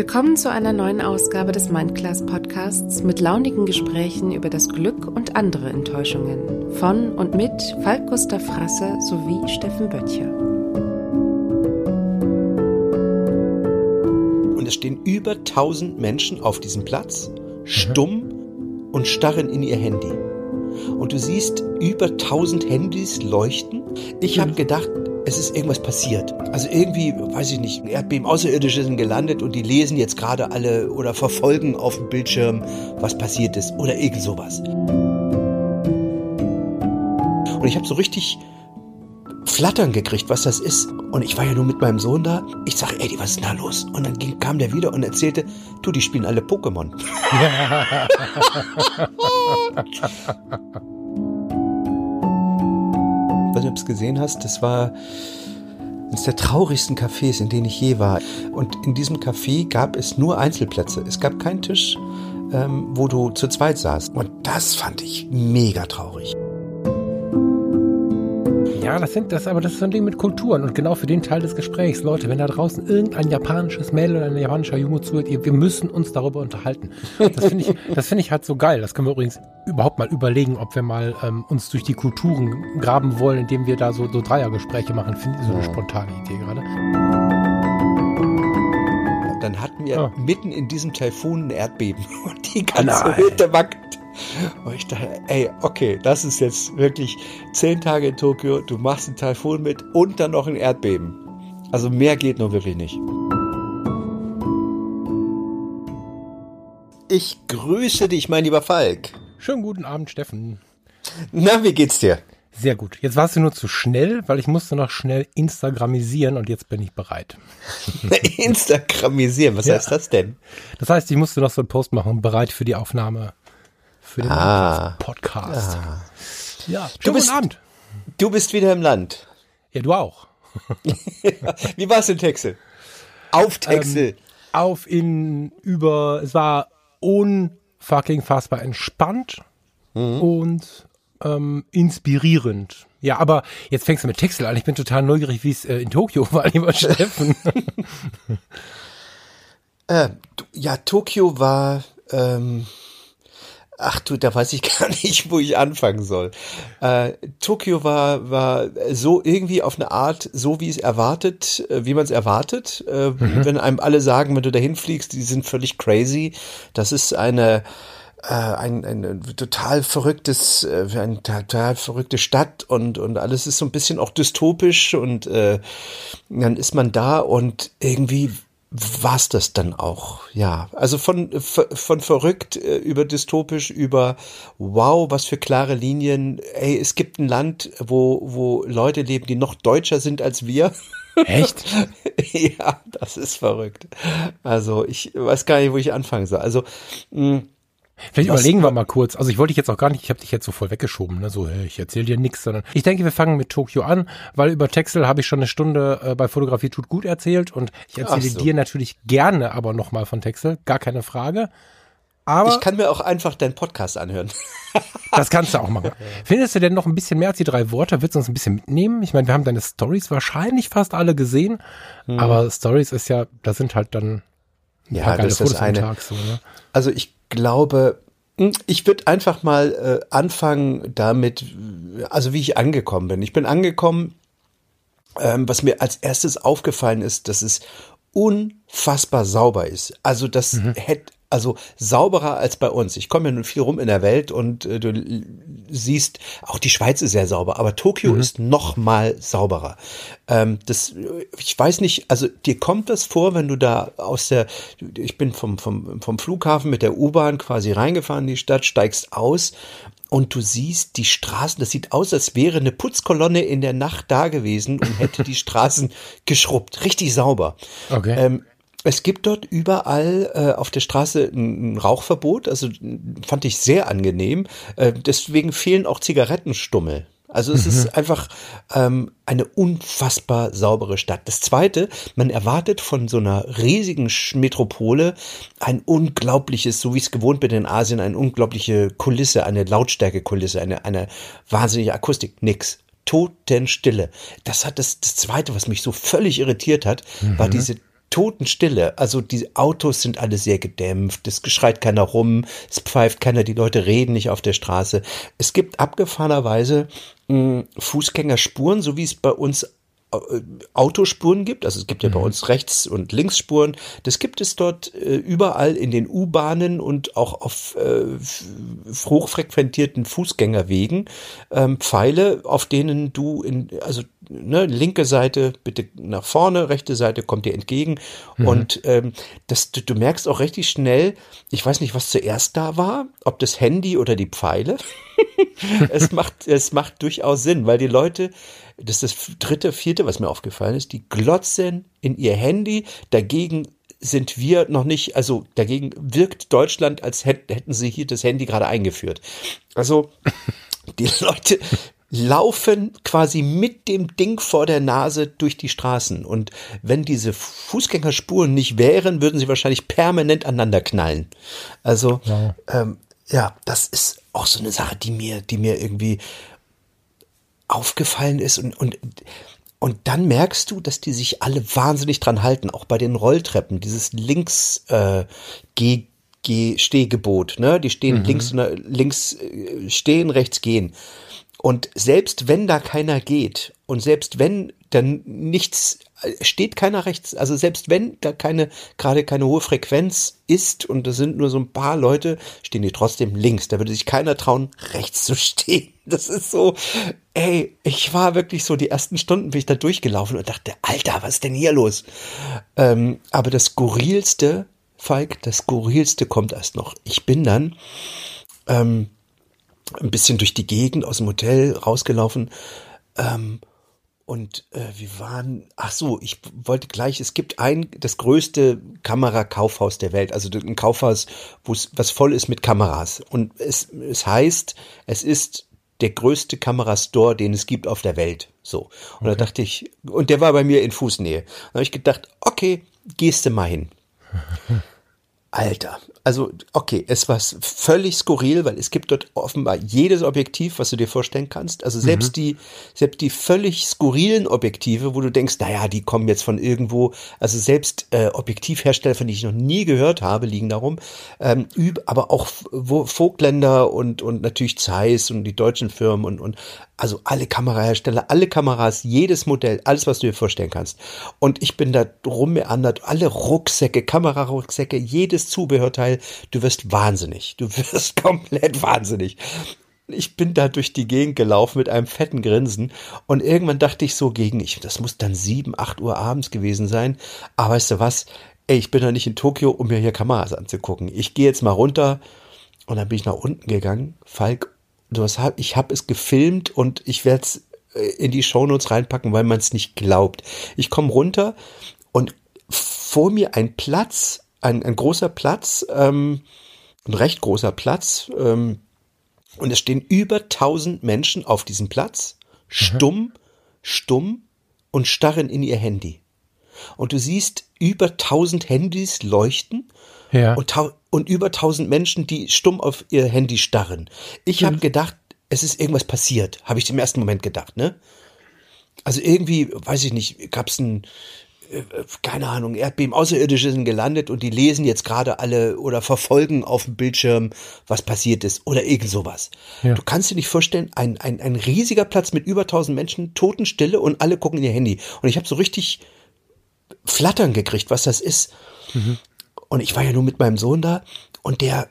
Willkommen zu einer neuen Ausgabe des Mindclass Podcasts mit launigen Gesprächen über das Glück und andere Enttäuschungen. Von und mit Falk Gustav Frasse sowie Steffen Böttcher. Und es stehen über 1000 Menschen auf diesem Platz, stumm und starren in ihr Handy. Und du siehst über 1000 Handys leuchten. Ich habe gedacht, es ist irgendwas passiert. Also irgendwie, weiß ich nicht, ein Erdbeben, Außerirdische sind gelandet und die lesen jetzt gerade alle oder verfolgen auf dem Bildschirm, was passiert ist oder irgend sowas. Und ich habe so richtig Flattern gekriegt, was das ist. Und ich war ja nur mit meinem Sohn da. Ich sage, ey, was ist denn da los? Und dann ging, kam der wieder und erzählte, du, die spielen alle Pokémon. es gesehen hast, das war eines der traurigsten Cafés, in denen ich je war. Und in diesem Café gab es nur Einzelplätze. Es gab keinen Tisch, ähm, wo du zu zweit saßt. Und das fand ich mega traurig. Ja, das sind das, aber das ist so ein Ding mit Kulturen und genau für den Teil des Gesprächs, Leute, wenn da draußen irgendein japanisches Mädel oder ein japanischer Junge zuhört, wir müssen uns darüber unterhalten. Das finde ich, das finde ich halt so geil. Das können wir übrigens überhaupt mal überlegen, ob wir mal ähm, uns durch die Kulturen graben wollen, indem wir da so, so Dreiergespräche machen. Finde ich so eine spontane Idee gerade. Dann hatten wir Ah. mitten in diesem Taifun ein Erdbeben und die ganze Nein. Hütte wackelt. Und ich dachte, ey, okay, das ist jetzt wirklich zehn Tage in Tokio, du machst einen Taifun mit und dann noch ein Erdbeben. Also mehr geht nur wirklich nicht. Ich grüße dich, mein lieber Falk. Schönen guten Abend, Steffen. Na, wie geht's dir? Sehr gut. Jetzt warst du nur zu schnell, weil ich musste noch schnell Instagramisieren und jetzt bin ich bereit. Instagramisieren, was Ja. heißt das denn? Das heißt, ich musste noch so einen Post machen, bereit für die Aufnahme für den Ah. Podcast. Ja, schönen Du bist- guten Abend. Du bist wieder im Land. Ja, du auch. Wie war's in Texel? Auf Texel. Auf in über, es war unfucking fassbar entspannt und ähm, inspirierend. Ja, aber jetzt fängst du mit Texel an. Ich bin total neugierig, wie es äh, in Tokio war, lieber Steffen. Äh, ja, Tokio war, ähm, ach du, da weiß ich gar nicht, wo ich anfangen soll. Äh, Tokio war, war so irgendwie auf eine Art, so wie es erwartet, äh, wie man es erwartet. Äh, Wenn einem alle sagen, wenn du dahin fliegst, die sind völlig crazy. Das ist eine, äh, ein, ein total verrücktes, äh, eine total verrückte Stadt und, und alles ist so ein bisschen auch dystopisch und äh, dann ist man da und irgendwie war's das dann auch, ja. Also von, von verrückt äh, über dystopisch über wow, was für klare Linien. Ey, es gibt ein Land, wo, wo Leute leben, die noch deutscher sind als wir. Echt? ja, das ist verrückt. Also ich weiß gar nicht, wo ich anfangen soll. Also mh, Vielleicht Was- überlegen wir mal kurz. Also ich wollte dich jetzt auch gar nicht, ich habe dich jetzt so voll weggeschoben, ne? so hey, ich erzähle dir nichts, sondern ich denke, wir fangen mit Tokio an, weil über Texel habe ich schon eine Stunde äh, bei Fotografie tut gut erzählt und ich erzähle so. dir natürlich gerne aber nochmal von Texel, gar keine Frage. Aber ich kann mir auch einfach deinen Podcast anhören. das kannst du auch machen. Findest du denn noch ein bisschen mehr als die drei Worte? Willst du uns ein bisschen mitnehmen? Ich meine, wir haben deine Stories wahrscheinlich fast alle gesehen, Hm. aber Stories ist ja, da sind halt dann ein Ja, das ist Fotos am eine. Tag so, ne? Also ich glaube, hm, ich würde einfach mal äh, anfangen damit, also wie ich angekommen bin. Ich bin angekommen, ähm, was mir als erstes aufgefallen ist, dass es unfassbar sauber ist. Also das hätte also sauberer als bei uns. Ich komme ja nun viel rum in der Welt und äh, du siehst, auch die Schweiz ist sehr sauber, aber Tokio ist noch mal sauberer. Ähm, das, ich weiß nicht, also dir kommt das vor, wenn du da aus der, ich bin vom, vom, vom Flughafen mit der U-Bahn quasi reingefahren in die Stadt, steigst aus und du siehst die Straßen, das sieht aus, als wäre eine Putzkolonne in der Nacht da gewesen und hätte die Straßen geschrubbt. Richtig sauber. Okay. Ähm, es gibt dort überall äh, auf der Straße ein, ein Rauchverbot, also fand ich sehr angenehm. Äh, deswegen fehlen auch Zigarettenstummel. Also es ist einfach ähm, eine unfassbar saubere Stadt. Das Zweite, man erwartet von so einer riesigen Metropole ein unglaubliches, so wie ich es gewohnt bin in Asien, eine unglaubliche Kulisse, eine Lautstärkekulisse, eine, eine wahnsinnige Akustik. Nix. Totenstille. Das hat das, das Zweite, was mich so völlig irritiert hat, war diese Totenstille. Also die Autos sind alle sehr gedämpft, es schreit keiner rum, es pfeift keiner, die Leute reden nicht auf der Straße. Es gibt abgefahrenerweise mh, Fußgängerspuren, so wie es bei uns Autospuren gibt, also es gibt ja bei uns Rechts- und Linksspuren, das gibt es dort äh, überall in den U-Bahnen und auch auf äh, hochfrequentierten Fußgängerwegen ähm, Pfeile, auf denen du in, also ne, linke Seite bitte nach vorne, rechte Seite kommt dir entgegen Mhm. und ähm, das, du, du merkst auch richtig schnell, ich weiß nicht, was zuerst da war, ob das Handy oder die Pfeile. es macht, es macht durchaus Sinn, weil die Leute, das ist das dritte, vierte, was mir aufgefallen ist, die glotzen in ihr Handy, dagegen sind wir noch nicht, also dagegen wirkt Deutschland, als hätt- hätten sie hier das Handy gerade eingeführt. Also die Leute laufen quasi mit dem Ding vor der Nase durch die Straßen. Und wenn diese Fußgängerspuren nicht wären, würden sie wahrscheinlich permanent aneinander knallen. Also, Wow. ähm, ja, das ist auch so eine Sache, die mir, die mir irgendwie aufgefallen ist und, und, und dann merkst du, dass die sich alle wahnsinnig dran halten, auch bei den Rolltreppen, dieses links äh, Geh, Geh, Stehgebot, ne? Die stehen links, ne, links äh, stehen, rechts gehen. Und selbst wenn da keiner geht und selbst wenn dann nichts äh, steht keiner rechts, also selbst wenn da keine gerade keine hohe Frequenz ist und das sind nur so ein paar Leute, stehen die trotzdem links. Da würde sich keiner trauen, rechts zu stehen. Das ist so, ey, ich war wirklich so die ersten Stunden bin ich da durchgelaufen und dachte, Alter, was ist denn hier los? Ähm, aber das skurrilste, Falk, das skurrilste kommt erst noch. Ich bin dann ähm, ein bisschen durch die Gegend aus dem Hotel rausgelaufen. Ähm, und äh, wir waren, ach so, ich wollte gleich, es gibt ein, das größte Kamerakaufhaus der Welt, also ein Kaufhaus, wo es was voll ist mit Kameras. Und es, es heißt, es ist der größte Kamerastore, den es gibt auf der Welt. So. Und da dachte ich, und der war bei mir in Fußnähe. Da habe ich gedacht, okay, gehst du mal hin. Alter, also okay, es war völlig skurril, weil es gibt dort offenbar jedes Objektiv, was du dir vorstellen kannst. Also selbst die, selbst die völlig skurrilen Objektive, wo du denkst, naja, die kommen jetzt von irgendwo. Also selbst äh, Objektivhersteller, von denen ich noch nie gehört habe, liegen darum. Ähm, aber auch wo Vogtländer und und natürlich Zeiss und die deutschen Firmen und und also alle Kamerahersteller, alle Kameras, jedes Modell, alles, was du dir vorstellen kannst. Und ich bin da rummeandert, alle Rucksäcke, Kamerarucksäcke, jedes Zubehörteil, du wirst wahnsinnig. Du wirst komplett wahnsinnig. Ich bin da durch die Gegend gelaufen mit einem fetten Grinsen und irgendwann dachte ich so gegen, ich, das muss dann sieben, acht Uhr abends gewesen sein. Aber weißt du was? Ey, ich bin doch nicht in Tokio, um mir hier Kameras anzugucken. Ich gehe jetzt mal runter und dann bin ich nach unten gegangen. Falk, du hast, ich habe es gefilmt und ich werde es in die Shownotes reinpacken, weil man es nicht glaubt. Ich komme runter und vor mir ein Platz, ein, ein großer Platz, ähm, ein recht großer Platz, ähm, und es stehen über tausend Menschen auf diesem Platz, stumm, stumm und starren in ihr Handy. Und du siehst über tausend Handys leuchten Ja. und, und über tausend Menschen, die stumm auf ihr Handy starren. Ich habe gedacht, es ist irgendwas passiert, habe ich im ersten Moment gedacht, ne? Also irgendwie, weiß ich nicht, gab es ein, äh, keine Ahnung, Erdbeben, Außerirdische sind gelandet und die lesen jetzt gerade alle oder verfolgen auf dem Bildschirm, was passiert ist oder irgend sowas. Ja. Du kannst dir nicht vorstellen, ein, ein, ein riesiger Platz mit über tausend Menschen, Totenstille und alle gucken in ihr Handy. Und ich habe so richtig Flattern gekriegt, was das ist. Und ich war ja nur mit meinem Sohn da und der,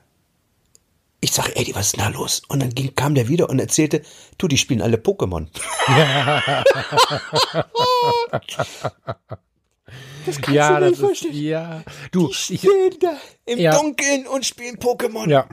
ich sage, ey, was ist denn da los? Und dann ging, kam der wieder und erzählte, du, die spielen alle Pokémon. das kannst ja, du nicht vorstellen. ist, ja. Du, Die ich, stehen da im Ja. Dunkeln und spielen Pokémon. Ja.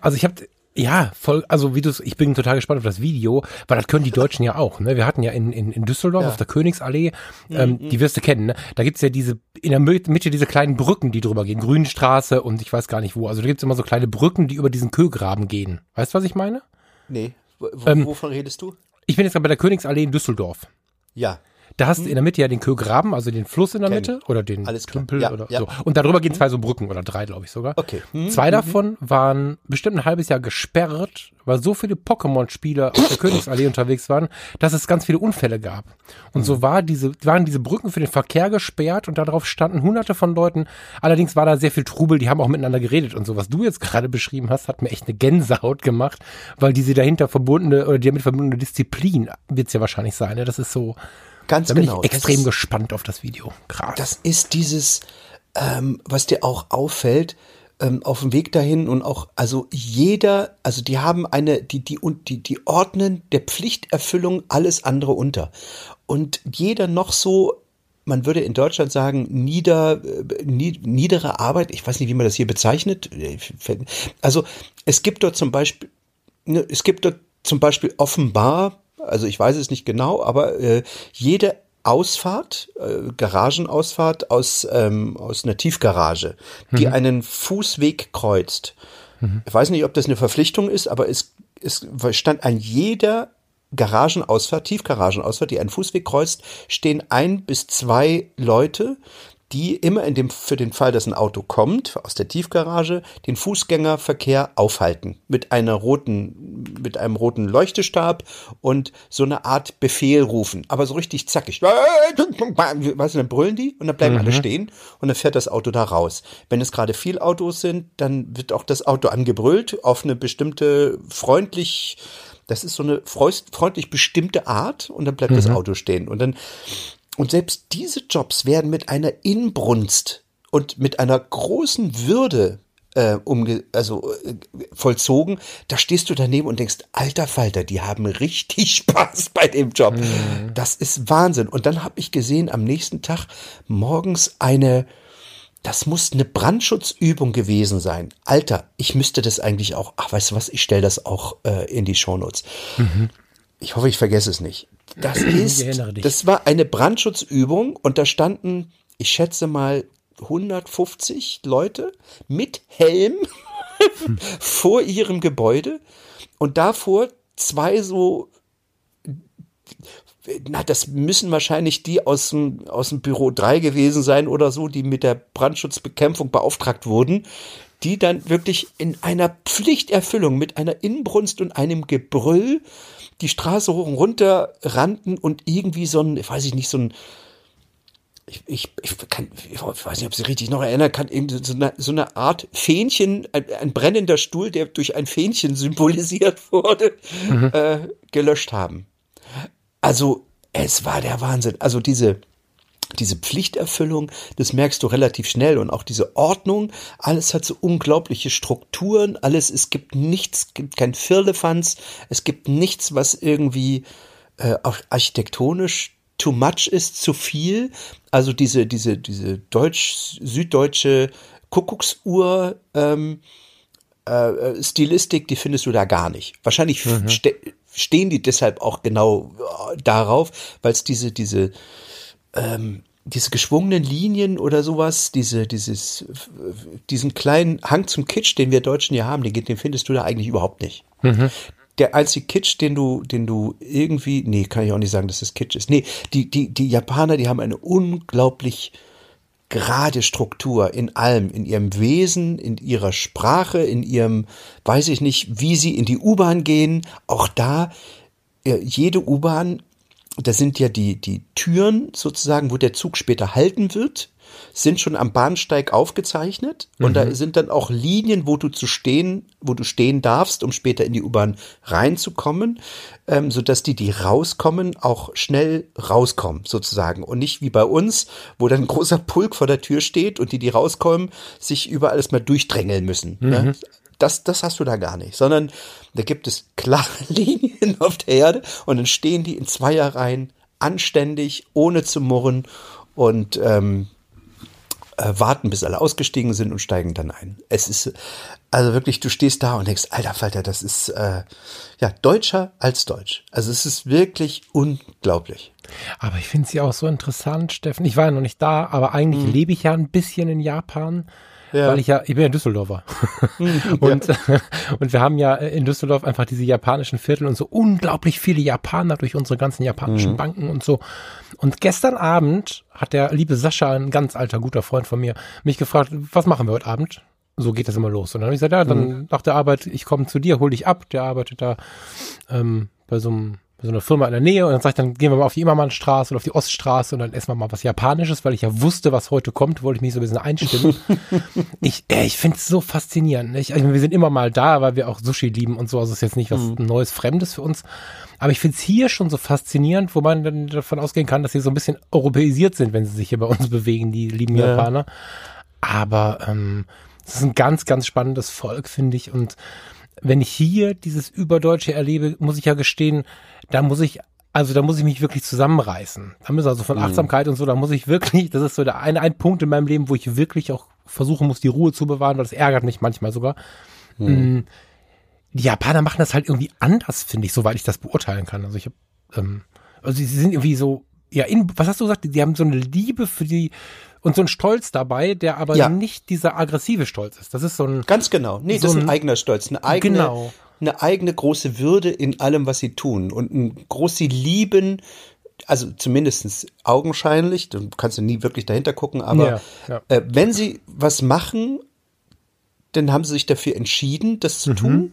Also ich habe ja, voll, also wie du ich bin total gespannt auf das Video, weil das können die Deutschen ja auch. Ne? Wir hatten ja in, in, in Düsseldorf auf der Königsallee, ähm, die wirst du kennen, ne? da gibt's ja diese, in der Mitte diese kleinen Brücken, die drüber gehen, Grünstraße und ich weiß gar nicht wo. Also da gibt's immer so kleine Brücken, die über diesen Kögraben gehen. Weißt du, was ich meine? Nee, wo, Ähm, wovon redest du? Ich bin jetzt gerade bei der Königsallee in Düsseldorf. Ja. Da hast du in der Mitte ja den Kögraben, also den Fluss in der Kenn Mitte oder den Alles. Tümpel Ja, oder ja. so. Und darüber gehen zwei so Brücken oder drei, glaube ich sogar. Okay. Hm, Zwei davon waren bestimmt ein halbes Jahr gesperrt, weil so viele Pokémon-Spieler auf der Königsallee unterwegs waren, dass es ganz viele Unfälle gab. Und so war diese, waren diese Brücken für den Verkehr gesperrt und darauf standen hunderte von Leuten. Allerdings war da sehr viel Trubel, die haben auch miteinander geredet und so. Was du jetzt gerade beschrieben hast, hat mir echt eine Gänsehaut gemacht, weil diese dahinter verbundene oder die damit verbundene Disziplin wird es ja wahrscheinlich sein. Ne? Das ist so, Ganz da bin genau. ich extrem das, gespannt auf das Video. Krass. das ist dieses, ähm, was dir auch auffällt, ähm, auf dem Weg dahin und auch, also jeder, also die haben eine, die, die, und die, die ordnen der Pflichterfüllung alles andere unter. Und jeder noch so, man würde in Deutschland sagen, nieder, äh, nie- niedere Arbeit, ich weiß nicht, wie man das hier bezeichnet. Also es gibt dort zum Beispiel, ne, es gibt dort zum Beispiel offenbar, also ich weiß es nicht genau, aber äh, jede Ausfahrt, äh, Garagenausfahrt aus, ähm, aus einer Tiefgarage, die einen Fußweg kreuzt. Ich weiß nicht, ob das eine Verpflichtung ist, aber es, es stand an jeder Garagenausfahrt, Tiefgaragenausfahrt, die einen Fußweg kreuzt, stehen ein bis zwei Leute, die immer in dem, für den Fall, dass ein Auto kommt, aus der Tiefgarage, den Fußgängerverkehr aufhalten. Mit einer roten, mit einem roten Leuchtestab und so eine Art Befehl rufen. Aber so richtig zackig. Weißt du, dann brüllen die und dann bleiben alle stehen und dann fährt das Auto da raus. Wenn es gerade viel Autos sind, dann wird auch das Auto angebrüllt auf eine bestimmte freundlich, das ist so eine freundlich bestimmte Art und dann bleibt das Auto stehen. Und dann, und selbst diese Jobs werden mit einer Inbrunst und mit einer großen Würde äh, umge also äh, vollzogen. Da stehst du daneben und denkst, alter Falter, die haben richtig Spaß bei dem Job. Das ist Wahnsinn. Und dann habe ich gesehen am nächsten Tag morgens eine das muss eine Brandschutzübung gewesen sein. Alter, ich müsste das eigentlich auch. Ach, weißt du was? Ich stelle das auch äh, in die Shownotes. Ich hoffe, ich vergesse es nicht. Das ist, das war eine Brandschutzübung und da standen, ich schätze mal 150 Leute mit Helm vor ihrem Gebäude und davor zwei so na, das müssen wahrscheinlich die aus dem, aus dem Büro 3 gewesen sein oder so, die mit der Brandschutzbekämpfung beauftragt wurden, die dann wirklich in einer Pflichterfüllung mit einer Inbrunst und einem Gebrüll die Straße hoch und runter rannten und irgendwie so ein, weiß ich nicht, so ein, ich, ich, ich, kann, ich weiß nicht, ob sie richtig noch erinnern kann, eben so eine, so eine Art Fähnchen, ein, ein brennender Stuhl, der durch ein Fähnchen symbolisiert wurde, äh, gelöscht haben. Also, es war der Wahnsinn. Also diese, diese Pflichterfüllung, das merkst du relativ schnell und auch diese Ordnung, alles hat so unglaubliche Strukturen, alles, es gibt nichts, gibt kein Firlefanz, es gibt nichts, was irgendwie äh, architektonisch too much ist, zu viel. Also diese, diese, diese deutsch-süddeutsche Kuckucksuhr, ähm, äh, Stilistik, die findest du da gar nicht. Wahrscheinlich ste stehen die deshalb auch genau äh, darauf, weil es diese, diese, ähm, diese geschwungenen Linien oder sowas, diese, dieses, diesen kleinen Hang zum Kitsch, den wir Deutschen ja haben, den, den findest du da eigentlich überhaupt nicht. Der einzige Kitsch, den du, den du irgendwie, nee, kann ich auch nicht sagen, dass das Kitsch ist. Nee, die, die, die Japaner, die haben eine unglaublich gerade Struktur in allem, in ihrem Wesen, in ihrer Sprache, in ihrem, weiß ich nicht, wie sie in die U-Bahn gehen. Auch da, äh, jede U-Bahn, da sind ja die, die Türen sozusagen, wo der Zug später halten wird, sind schon am Bahnsteig aufgezeichnet und da sind dann auch Linien, wo du zu stehen, wo du stehen darfst, um später in die U-Bahn reinzukommen, ähm, so dass die, die rauskommen, auch schnell rauskommen sozusagen und nicht wie bei uns, wo dann ein großer Pulk vor der Tür steht und die, die rauskommen, sich überall erstmal durchdrängeln müssen. Ne? Das, das hast du da gar nicht, sondern da gibt es klare Linien auf der Erde und dann stehen die in Zweierreihen anständig, ohne zu murren und ähm, äh, warten, bis alle ausgestiegen sind und steigen dann ein. Es ist also wirklich, du stehst da und denkst, alter Falter, das ist äh, ja deutscher als Deutsch. Also es ist wirklich unglaublich. Aber ich finde sie auch so interessant, Steffen. Ich war ja noch nicht da, aber eigentlich lebe ich ja ein bisschen in Japan. Ja. weil ich ja, ich bin ja Düsseldorfer. und, ja. und wir haben ja in Düsseldorf einfach diese japanischen Viertel und so unglaublich viele Japaner durch unsere ganzen japanischen mhm. Banken und so. Und gestern Abend hat der liebe Sascha, ein ganz alter, guter Freund von mir, mich gefragt, was machen wir heute Abend? So geht das immer los. Und dann habe ich gesagt, ja, dann mhm. nach der Arbeit, ich komme zu dir, hol dich ab. Der arbeitet da ähm, bei so einem so einer Firma in der Nähe und dann sag ich, dann gehen wir mal auf die Immermannstraße oder auf die Oststraße und dann essen wir mal was Japanisches, weil ich ja wusste, was heute kommt, wollte ich mich so ein bisschen einstimmen. ich äh, ich finde es so faszinierend. Ich, also wir sind immer mal da, weil wir auch Sushi lieben und so, also ist jetzt nicht was mhm. Neues, Fremdes für uns. Aber ich finde es hier schon so faszinierend, wo man dann davon ausgehen kann, dass sie so ein bisschen europäisiert sind, wenn sie sich hier bei uns bewegen, die lieben ja. Japaner. Aber ähm, es ist ein ganz, ganz spannendes Volk, finde ich. Und wenn ich hier dieses Überdeutsche erlebe, muss ich ja gestehen, da muss ich, also da muss ich mich wirklich zusammenreißen. Da muss also von mhm. Achtsamkeit und so, da muss ich wirklich, das ist so der eine, ein Punkt in meinem Leben, wo ich wirklich auch versuchen muss, die Ruhe zu bewahren, weil das ärgert mich manchmal sogar. Mhm. Mm, die Japaner machen das halt irgendwie anders, finde ich, soweit ich das beurteilen kann. Also ich habe, ähm, also sie sind irgendwie so, ja, in, was hast du gesagt? Die haben so eine Liebe für die und so ein Stolz dabei, der aber ja. nicht dieser aggressive Stolz ist. Das ist so ein ganz genau. Nee, so das ist ein eigener Stolz, eine eigene genau eine eigene große Würde in allem, was sie tun und ein große Lieben, also zumindestens augenscheinlich, du kannst ja nie wirklich dahinter gucken, aber ja, ja. Äh, wenn sie was machen, dann haben sie sich dafür entschieden, das zu mhm. tun.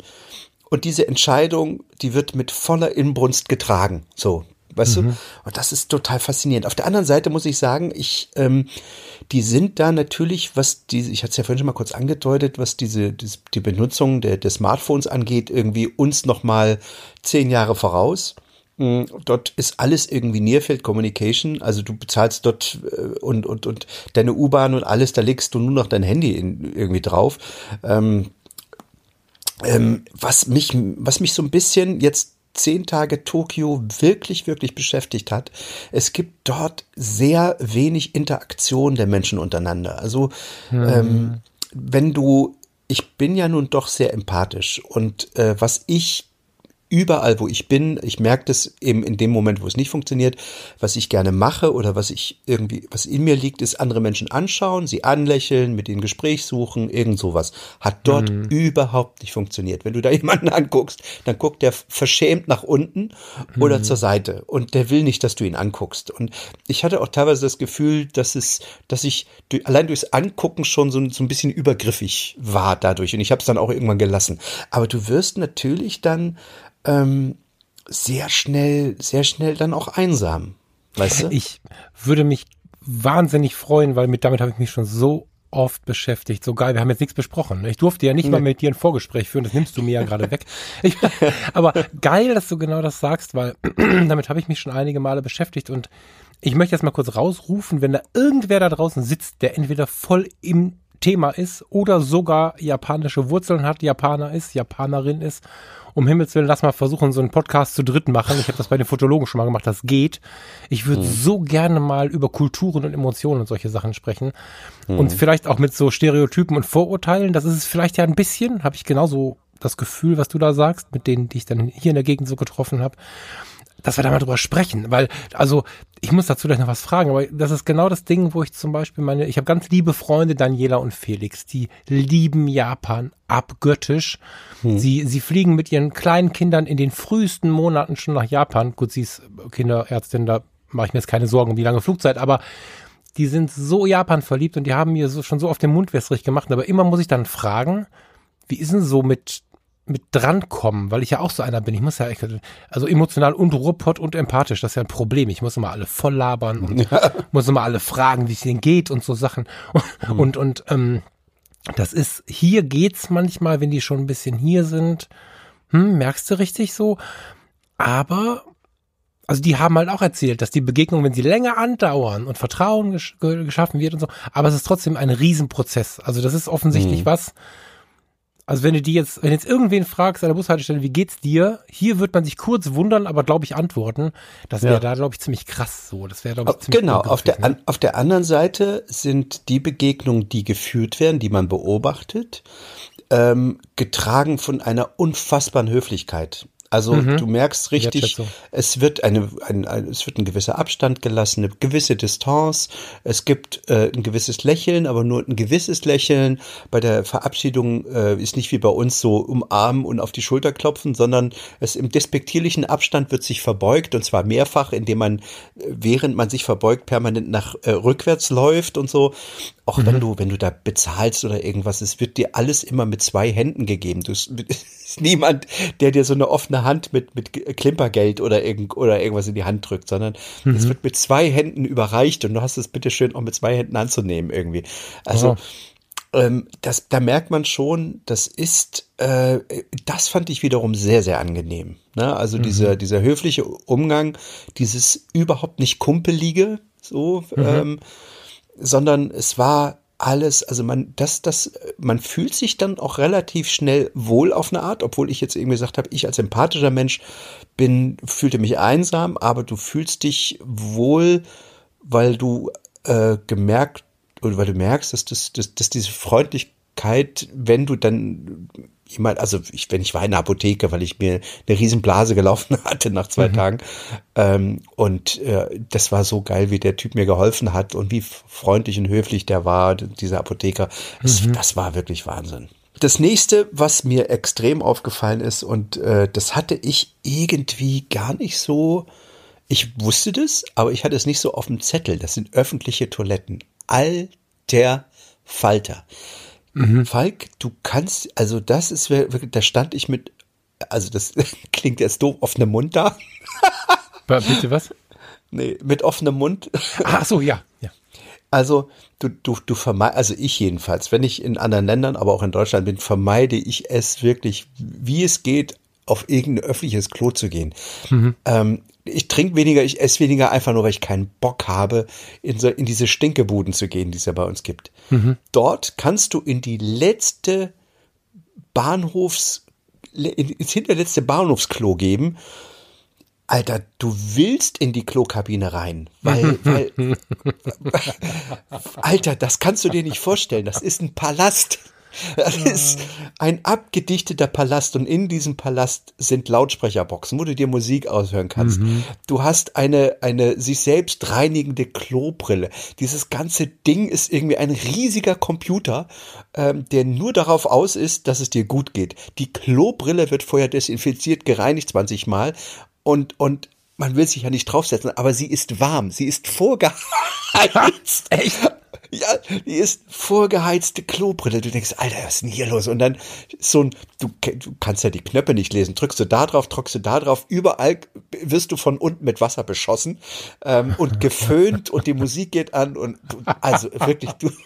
Und diese Entscheidung, die wird mit voller Inbrunst getragen. So, weißt mhm. du? Und das ist total faszinierend. Auf der anderen Seite muss ich sagen, ich, ähm, die sind da natürlich, was die, ich hatte es ja vorhin schon mal kurz angedeutet, was diese, die, die Benutzung der, der Smartphones angeht, irgendwie uns noch mal zehn Jahre voraus. Mm, dort ist alles irgendwie Nearfield Communication, also du bezahlst dort äh, und, und, und deine U-Bahn und alles, da legst du nur noch dein Handy in, irgendwie drauf. Ähm, ähm, was mich, was mich so ein bisschen jetzt zehn Tage Tokio wirklich, wirklich beschäftigt hat. Es gibt dort sehr wenig Interaktion der Menschen untereinander. Also mhm. ähm, wenn du, ich bin ja nun doch sehr empathisch und äh, was ich überall, wo ich bin, ich merke das eben in dem Moment, wo es nicht funktioniert, was ich gerne mache oder was ich irgendwie, was in mir liegt, ist andere Menschen anschauen, sie anlächeln, mit ihnen Gespräch suchen, irgend sowas. Hat dort mhm. überhaupt nicht funktioniert. Wenn du da jemanden anguckst, dann guckt der verschämt nach unten mhm. oder zur Seite und der will nicht, dass du ihn anguckst. Und ich hatte auch teilweise das Gefühl, dass es, dass ich allein durchs Angucken schon so, so ein bisschen übergriffig war dadurch und ich habe es dann auch irgendwann gelassen. Aber du wirst natürlich dann ähm, sehr schnell, sehr schnell dann auch einsam. Weißt du? Ich würde mich wahnsinnig freuen, weil mit damit habe ich mich schon so oft beschäftigt. So geil, wir haben jetzt nichts besprochen. Ich durfte ja nicht nee. mal mit dir ein Vorgespräch führen, das nimmst du mir ja gerade weg. Ich, aber geil, dass du genau das sagst, weil damit habe ich mich schon einige Male beschäftigt und ich möchte jetzt mal kurz rausrufen, wenn da irgendwer da draußen sitzt, der entweder voll im Thema ist oder sogar japanische Wurzeln hat, Japaner ist, Japanerin ist um Himmels Willen, lass mal versuchen, so einen Podcast zu dritt machen. Ich habe das bei den Fotologen schon mal gemacht, das geht. Ich würde mhm. so gerne mal über Kulturen und Emotionen und solche Sachen sprechen. Mhm. Und vielleicht auch mit so Stereotypen und Vorurteilen. Das ist es vielleicht ja ein bisschen, habe ich genauso das Gefühl, was du da sagst, mit denen, die ich dann hier in der Gegend so getroffen habe dass wir da mal drüber sprechen, weil, also, ich muss dazu gleich noch was fragen, aber das ist genau das Ding, wo ich zum Beispiel meine, ich habe ganz liebe Freunde, Daniela und Felix, die lieben Japan abgöttisch. Hm. Sie, sie fliegen mit ihren kleinen Kindern in den frühesten Monaten schon nach Japan. Gut, sie ist Kinderärztin, da mache ich mir jetzt keine Sorgen um die lange Flugzeit, aber die sind so Japan verliebt und die haben mir so, schon so auf den Mund wässrig gemacht, aber immer muss ich dann fragen, wie ist denn so mit mit drankommen, weil ich ja auch so einer bin. Ich muss ja, also emotional und Ruhrpott und empathisch, das ist ja ein Problem. Ich muss immer alle voll labern und ja. muss immer alle fragen, wie es denen geht und so Sachen. Und, mhm. und, und ähm, das ist, hier geht's manchmal, wenn die schon ein bisschen hier sind, hm, merkst du richtig so. Aber, also die haben halt auch erzählt, dass die Begegnungen, wenn sie länger andauern und Vertrauen gesch geschaffen wird und so, aber es ist trotzdem ein Riesenprozess. Also das ist offensichtlich mhm. was, also wenn du die jetzt, wenn jetzt irgendwen fragst an der Bushaltestelle, wie geht's dir? Hier wird man sich kurz wundern, aber glaube ich antworten. Das wäre ja. da glaube ich ziemlich krass so. Das wäre glaube ich ziemlich Genau, auf der, ne? auf der anderen Seite sind die Begegnungen, die geführt werden, die man beobachtet, ähm, getragen von einer unfassbaren Höflichkeit. Also Mhm. du merkst richtig, es wird eine, ein, ein, es wird ein gewisser Abstand gelassen, eine gewisse Distanz. Es gibt äh, ein gewisses Lächeln, aber nur ein gewisses Lächeln. Bei der Verabschiedung äh, ist nicht wie bei uns so umarmen und auf die Schulter klopfen, sondern es im despektierlichen Abstand wird sich verbeugt und zwar mehrfach, indem man, äh, während man sich verbeugt, permanent nach äh, rückwärts läuft und so. Auch wenn du, wenn du da bezahlst oder irgendwas, es wird dir alles immer mit zwei Händen gegeben. Du es ist niemand, der dir so eine offene Hand mit, mit Klimpergeld oder irgend, oder irgendwas in die Hand drückt, sondern es wird mit zwei Händen überreicht und du hast es bitte schön auch mit zwei Händen anzunehmen irgendwie. Also, ähm, das, da merkt man schon, das ist, äh, das fand ich wiederum sehr, sehr angenehm. Ne? Also dieser, dieser höfliche Umgang, dieses überhaupt nicht kumpelige, so, ähm, sondern es war alles, also man, das, das, man fühlt sich dann auch relativ schnell wohl auf eine Art, obwohl ich jetzt irgendwie gesagt habe, ich als empathischer Mensch bin, fühlte mich einsam, aber du fühlst dich wohl, weil du äh, gemerkt oder weil du merkst, dass, das, dass, dass diese Freundlichkeit, wenn du dann jemand, also ich, wenn ich war in der Apotheke, weil ich mir eine riesen Blase gelaufen hatte nach zwei Tagen ähm, und äh, das war so geil, wie der Typ mir geholfen hat und wie freundlich und höflich der war, dieser Apotheker. Das, das war wirklich Wahnsinn. Das nächste, was mir extrem aufgefallen ist und äh, das hatte ich irgendwie gar nicht so, ich wusste das, aber ich hatte es nicht so auf dem Zettel. Das sind öffentliche Toiletten. Alter Falter. Falk, du kannst, also das ist wirklich, da stand ich mit, also das klingt jetzt doof, offenem Mund da. Bitte was? Nee, mit offenem Mund. Ach so, ja. ja. Also du, du, du vermeidest, also ich jedenfalls, wenn ich in anderen Ländern, aber auch in Deutschland bin, vermeide ich es wirklich, wie es geht, auf irgendein öffentliches Klo zu gehen. Ähm, ich trinke weniger, ich esse weniger, einfach nur, weil ich keinen Bock habe, in, so, in diese Stinkebuden zu gehen, die es ja bei uns gibt. Dort kannst du in die letzte Bahnhofs, in- ins hinterletzte Bahnhofsklo geben. Alter, du willst in die Klokabine rein, weil, weil, Alter, das kannst du dir nicht vorstellen. Das ist ein Palast. Das ist ein abgedichteter Palast und in diesem Palast sind Lautsprecherboxen, wo du dir Musik aushören kannst. Du hast eine, eine sich selbst reinigende Klobrille. Dieses ganze Ding ist irgendwie ein riesiger Computer, ähm, der nur darauf aus ist, dass es dir gut geht. Die Klobrille wird vorher desinfiziert, gereinigt 20 Mal und, und man will sich ja nicht draufsetzen, aber sie ist warm, sie ist vorgeheizt. Echt? Ja, die ist vorgeheizte Klobrille. Du denkst, Alter, was ist denn hier los? Und dann so ein, du, du kannst ja die Knöpfe nicht lesen. Drückst du da drauf, drückst du da drauf. Überall wirst du von unten mit Wasser beschossen ähm, und geföhnt und die Musik geht an und du, also wirklich, du.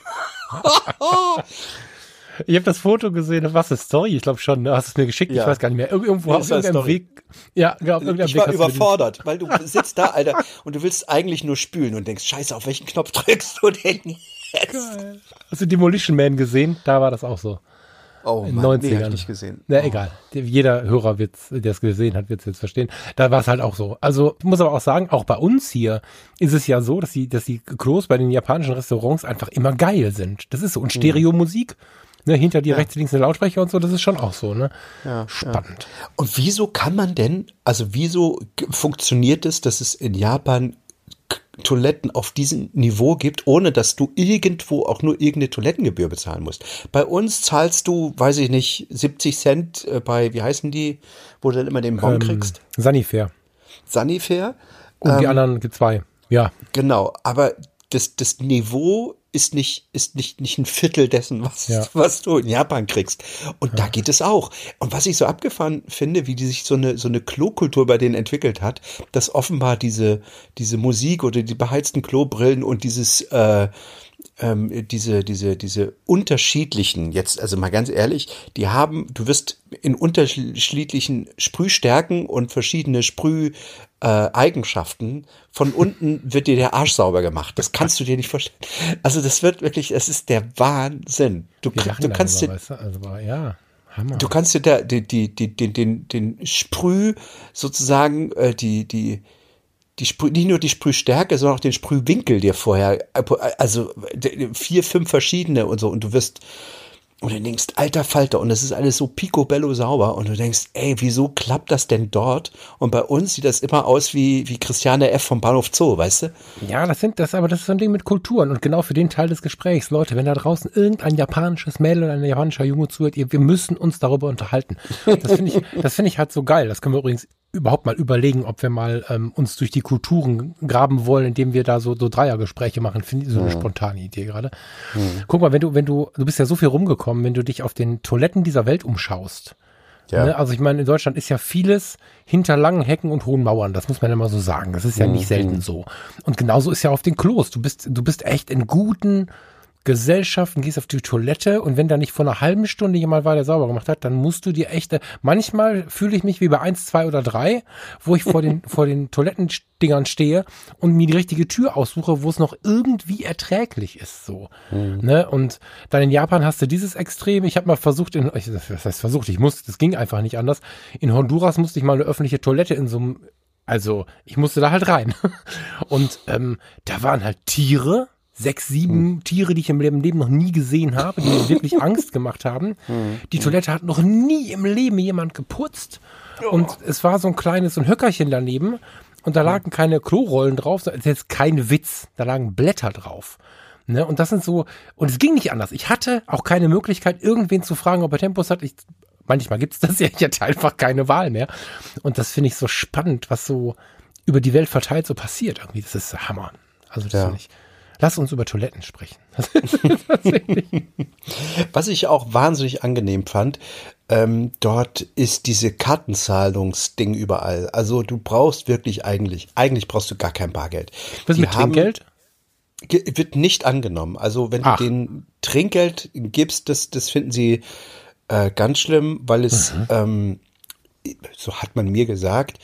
Ich habe das Foto gesehen, was ist Story? Ich glaube schon, ne? hast es mir geschickt, Ja. ich weiß gar nicht mehr. Ir- Irgendwo auf irgendeinem Story. Weg. Ja, genau, auf irgendeinem Ich Weg war du überfordert, weil du sitzt da, Alter, und du willst eigentlich nur spülen und denkst, scheiße, auf welchen Knopf drückst du denn jetzt? Hast du Demolition Man gesehen? Da war das auch so. Oh In Mann, 90ern. nee, hab ich nicht gesehen. Na, egal. Jeder Hörer wird's, der es gesehen hat, wird es jetzt verstehen. Da war es halt auch so. Also, ich muss aber auch sagen, auch bei uns hier ist es ja so, dass die, dass die Klos bei den japanischen Restaurants einfach immer geil sind. Das ist so. Und Stereomusik, ne, hinter dir rechts, links eine Lautsprecher und so, das ist schon auch so, ne? Spannend. Und wieso kann man denn, also wieso funktioniert es, dass es in Japan Toiletten auf diesem Niveau gibt, ohne dass du irgendwo auch nur irgendeine Toilettengebühr bezahlen musst? Bei uns zahlst du, weiß ich nicht, 70 Cent äh, bei, wie heißen die, wo du dann immer den Bon Ähm, kriegst? Sanifair. Sanifair? Und die Ähm, anderen gibt zwei. Ja. Genau, aber das, das Niveau ist nicht, ist nicht, nicht ein Viertel dessen, was, Ja. was du in Japan kriegst. Und da geht es auch. Und was ich so abgefahren finde, wie die sich so eine, so eine Klokultur bei denen entwickelt hat, dass offenbar diese, diese Musik oder die beheizten Klobrillen und dieses, äh, ähm, diese, diese, diese unterschiedlichen, jetzt, also mal ganz ehrlich, die haben, du wirst in unterschiedlichen Sprühstärken und verschiedene Sprüh, äh. Von unten wird dir der Arsch sauber gemacht. Das kannst du dir nicht vorstellen. Also das wird wirklich, es ist der Wahnsinn. Du, du kannst dir, weißt du? Also, ja, Hammer. du kannst dir da die, die, die, den, den, den Sprüh sozusagen, äh, die, die, die Sprüh, nicht nur die Sprühstärke, sondern auch den Sprühwinkel dir vorher, also d- vier, fünf verschiedene und so, und du wirst, und du denkst, alter Falter, und das ist alles so picobello sauber. Und du denkst, ey, wieso klappt das denn dort? Und bei uns sieht das immer aus wie, wie Christiane F. vom Bahnhof Zoo, weißt du? Ja, das sind das, aber das ist so ein Ding mit Kulturen. Und genau für den Teil des Gesprächs, Leute, wenn da draußen irgendein japanisches Mädel oder ein japanischer Junge zuhört, wir müssen uns darüber unterhalten. Das finde ich, das finde ich halt so geil. Das können wir übrigens überhaupt mal überlegen, ob wir mal ähm, uns durch die Kulturen graben wollen, indem wir da so, so Dreiergespräche machen. Finde ich so eine mhm. spontane Idee gerade. Mhm. Guck mal, wenn du, wenn du, du bist ja so viel rumgekommen, wenn du dich auf den Toiletten dieser Welt umschaust. Ja. Ne? Also ich meine, in Deutschland ist ja vieles hinter langen Hecken und hohen Mauern. Das muss man immer so sagen. Das ist ja mhm. nicht selten so. Und genauso ist ja auf den Klos. Du bist, du bist echt in guten Gesellschaften, gehst auf die Toilette und wenn da nicht vor einer halben Stunde jemand war, der sauber gemacht hat, dann musst du dir echt, manchmal fühle ich mich wie bei eins, zwei oder drei, wo ich vor den, vor den Toilettendingern stehe und mir die richtige Tür aussuche, wo es noch irgendwie erträglich ist, so. Mhm. Ne? Und dann in Japan hast du dieses Extrem. Ich habe mal versucht, in, ich, das heißt versucht, ich musste, das ging einfach nicht anders. In Honduras musste ich mal eine öffentliche Toilette in so einem, also ich musste da halt rein. Und ähm, da waren halt Tiere, sechs, sieben hm. Tiere, die ich im Leben noch nie gesehen habe, die mir wirklich Angst gemacht haben. Hm. Die Toilette hat noch nie im Leben jemand geputzt. Und es war so ein kleines, so ein Höckerchen daneben. Und da lagen keine Klorollen drauf, das ist jetzt kein Witz. Da lagen Blätter drauf. Ne? Und das sind so, und es ging nicht anders. Ich hatte auch keine Möglichkeit, irgendwen zu fragen, ob er Tempos hat. Ich, manchmal gibt es das ja, ich hatte einfach keine Wahl mehr. Und das finde ich so spannend, was so über die Welt verteilt so passiert irgendwie. Das ist Hammer. Also das ja. finde ich. Lass uns über Toiletten sprechen. Was ich auch wahnsinnig angenehm fand, ähm, dort ist diese Kartenzahlungsding überall. Also du brauchst wirklich eigentlich, eigentlich brauchst du gar kein Bargeld. Was ist mit haben, Trinkgeld? Wird nicht angenommen. Also wenn Ach. du den Trinkgeld gibst, das, das finden sie äh, ganz schlimm, weil es, mhm. ähm, so hat man mir gesagt,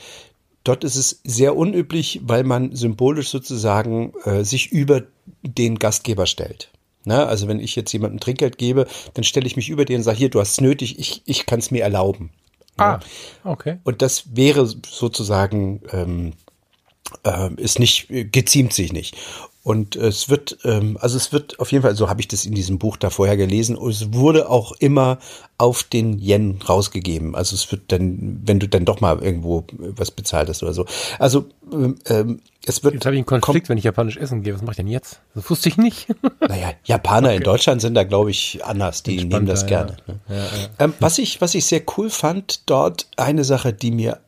Dort ist es sehr unüblich, weil man symbolisch sozusagen äh, sich über den Gastgeber stellt. Na, ne? also wenn ich jetzt jemandem Trinkgeld gebe, dann stelle ich mich über den und sage, hier, du hast es nötig, ich, ich kann es mir erlauben. Ah, okay. Und das wäre sozusagen, ähm, äh, ist nicht, geziemt sich nicht. Und es wird, ähm, also es wird auf jeden Fall, so habe ich das in diesem Buch da vorher gelesen, es wurde auch immer auf den Yen rausgegeben. Also es wird dann, wenn du dann doch mal irgendwo was bezahlt hast oder so. Also ähm, ähm es wird. Jetzt habe ich einen Konflikt, wenn ich japanisch essen gehe. Was mache ich denn jetzt? Das wusste ich nicht. naja, Japaner okay. in Deutschland sind da, glaube ich, anders. Die nehmen das gerne. Ja. Ne? Ja, ja. Ähm, was ich, was ich sehr cool fand dort, eine Sache, die mir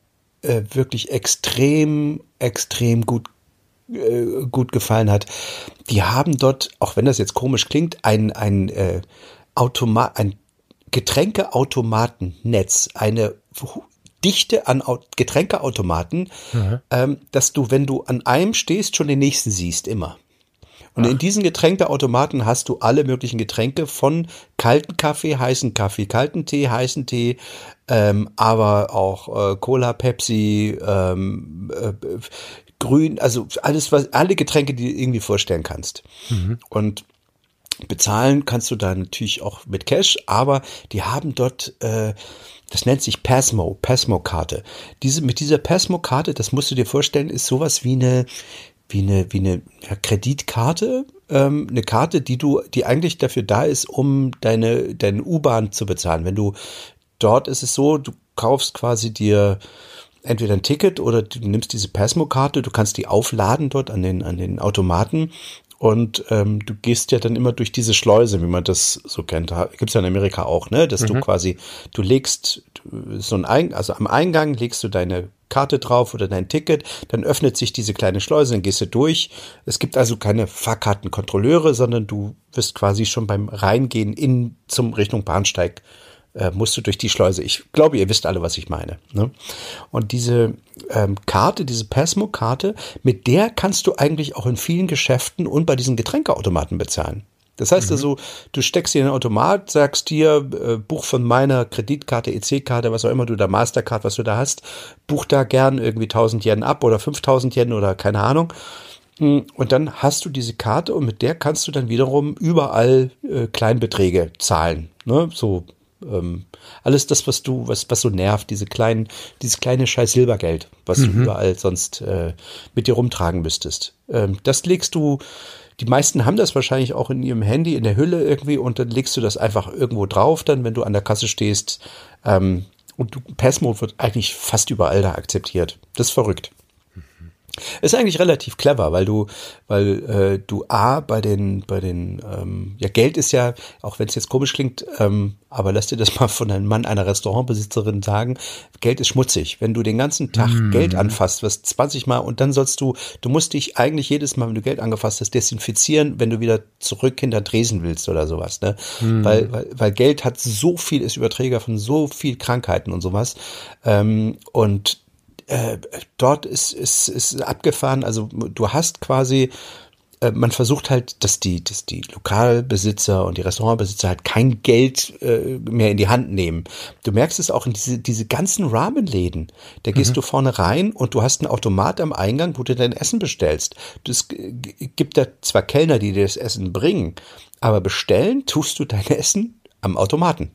äh, wirklich extrem, extrem gut äh, gut gefallen hat. Die haben dort, auch wenn das jetzt komisch klingt, ein, ein, äh, Automat, ein Getränkeautomatennetz, eine Dichte an Getränkeautomaten, mhm. ähm, dass du, wenn du an einem stehst, schon den nächsten siehst, immer. Und Ach. in diesen Getränkeautomaten hast du alle möglichen Getränke von kalten Kaffee, heißen Kaffee, kalten Tee, heißen Tee, ähm, aber auch äh, Cola, Pepsi, ähm, äh, grün, also alles, was, alle Getränke, die du irgendwie vorstellen kannst. Mhm. Und bezahlen kannst du da natürlich auch mit Cash, aber die haben dort, äh, das nennt sich Pasmo, Pasmo-Karte. Diese, mit dieser Pasmo-Karte, das musst du dir vorstellen, ist sowas wie eine, wie eine, wie eine Kreditkarte, ähm, eine Karte, die du, die eigentlich dafür da ist, um deine, deine U-Bahn zu bezahlen. Wenn du dort ist es so, du kaufst quasi dir entweder ein Ticket oder du nimmst diese Pasmo-Karte, du kannst die aufladen dort an den, an den Automaten und ähm, du gehst ja dann immer durch diese Schleuse, wie man das so kennt. Gibt's ja in Amerika auch, ne? Dass mhm. du quasi, du legst so ein Eingang, also am Eingang legst du deine Karte drauf oder dein Ticket, dann öffnet sich diese kleine Schleuse, dann gehst du durch. Es gibt also keine Fahrkartenkontrolleure, sondern du wirst quasi schon beim Reingehen in zum Richtung Bahnsteig äh, musst du durch die Schleuse. Ich glaube, ihr wisst alle, was ich meine. Ne? Und diese ähm, Karte, diese Pasmo-Karte, mit der kannst du eigentlich auch in vielen Geschäften und bei diesen Getränkeautomaten bezahlen. Das heißt mhm. also, du steckst dir in den Automat, sagst dir, äh, buch von meiner Kreditkarte, EC-Karte, was auch immer du da, Mastercard, was du da hast, buch da gern irgendwie 1000 Yen ab oder 5000 Yen oder keine Ahnung. Hm, und dann hast du diese Karte und mit der kannst du dann wiederum überall äh, Kleinbeträge zahlen. Ne? So Ähm, alles das, was du, was, was so nervt, diese kleinen, dieses kleine scheiß Silbergeld, was mhm. du überall sonst äh, mit dir rumtragen müsstest. Ähm, das legst du, die meisten haben das wahrscheinlich auch in ihrem Handy, in der Hülle irgendwie und dann legst du das einfach irgendwo drauf, dann, wenn du an der Kasse stehst. Ähm, und du, Passmode wird eigentlich fast überall da akzeptiert. Das ist verrückt. Ist eigentlich relativ clever, weil du, weil äh, du A bei den, bei den, ähm, ja Geld ist ja, auch wenn es jetzt komisch klingt, ähm, aber lass dir das mal von einem Mann einer Restaurantbesitzerin sagen, Geld ist schmutzig. Wenn du den ganzen Tag mm. Geld anfasst, was 20 Mal und dann sollst du, du musst dich eigentlich jedes Mal, wenn du Geld angefasst hast, desinfizieren, wenn du wieder zurück hinter Dresen willst oder sowas, ne? Mm. Weil, weil, weil Geld hat so viel, ist Überträger von so viel Krankheiten und sowas. Ähm, und äh, dort ist, ist, ist abgefahren. Also du hast quasi, äh, man versucht halt, dass die, dass die Lokalbesitzer und die Restaurantbesitzer halt kein Geld äh, mehr in die Hand nehmen. Du merkst es auch in diese, diese ganzen Rahmenläden. Da gehst mhm. du vorne rein und du hast einen Automat am Eingang, wo du dein Essen bestellst. Es gibt da zwar Kellner, die dir das Essen bringen, aber bestellen tust du dein Essen am Automaten.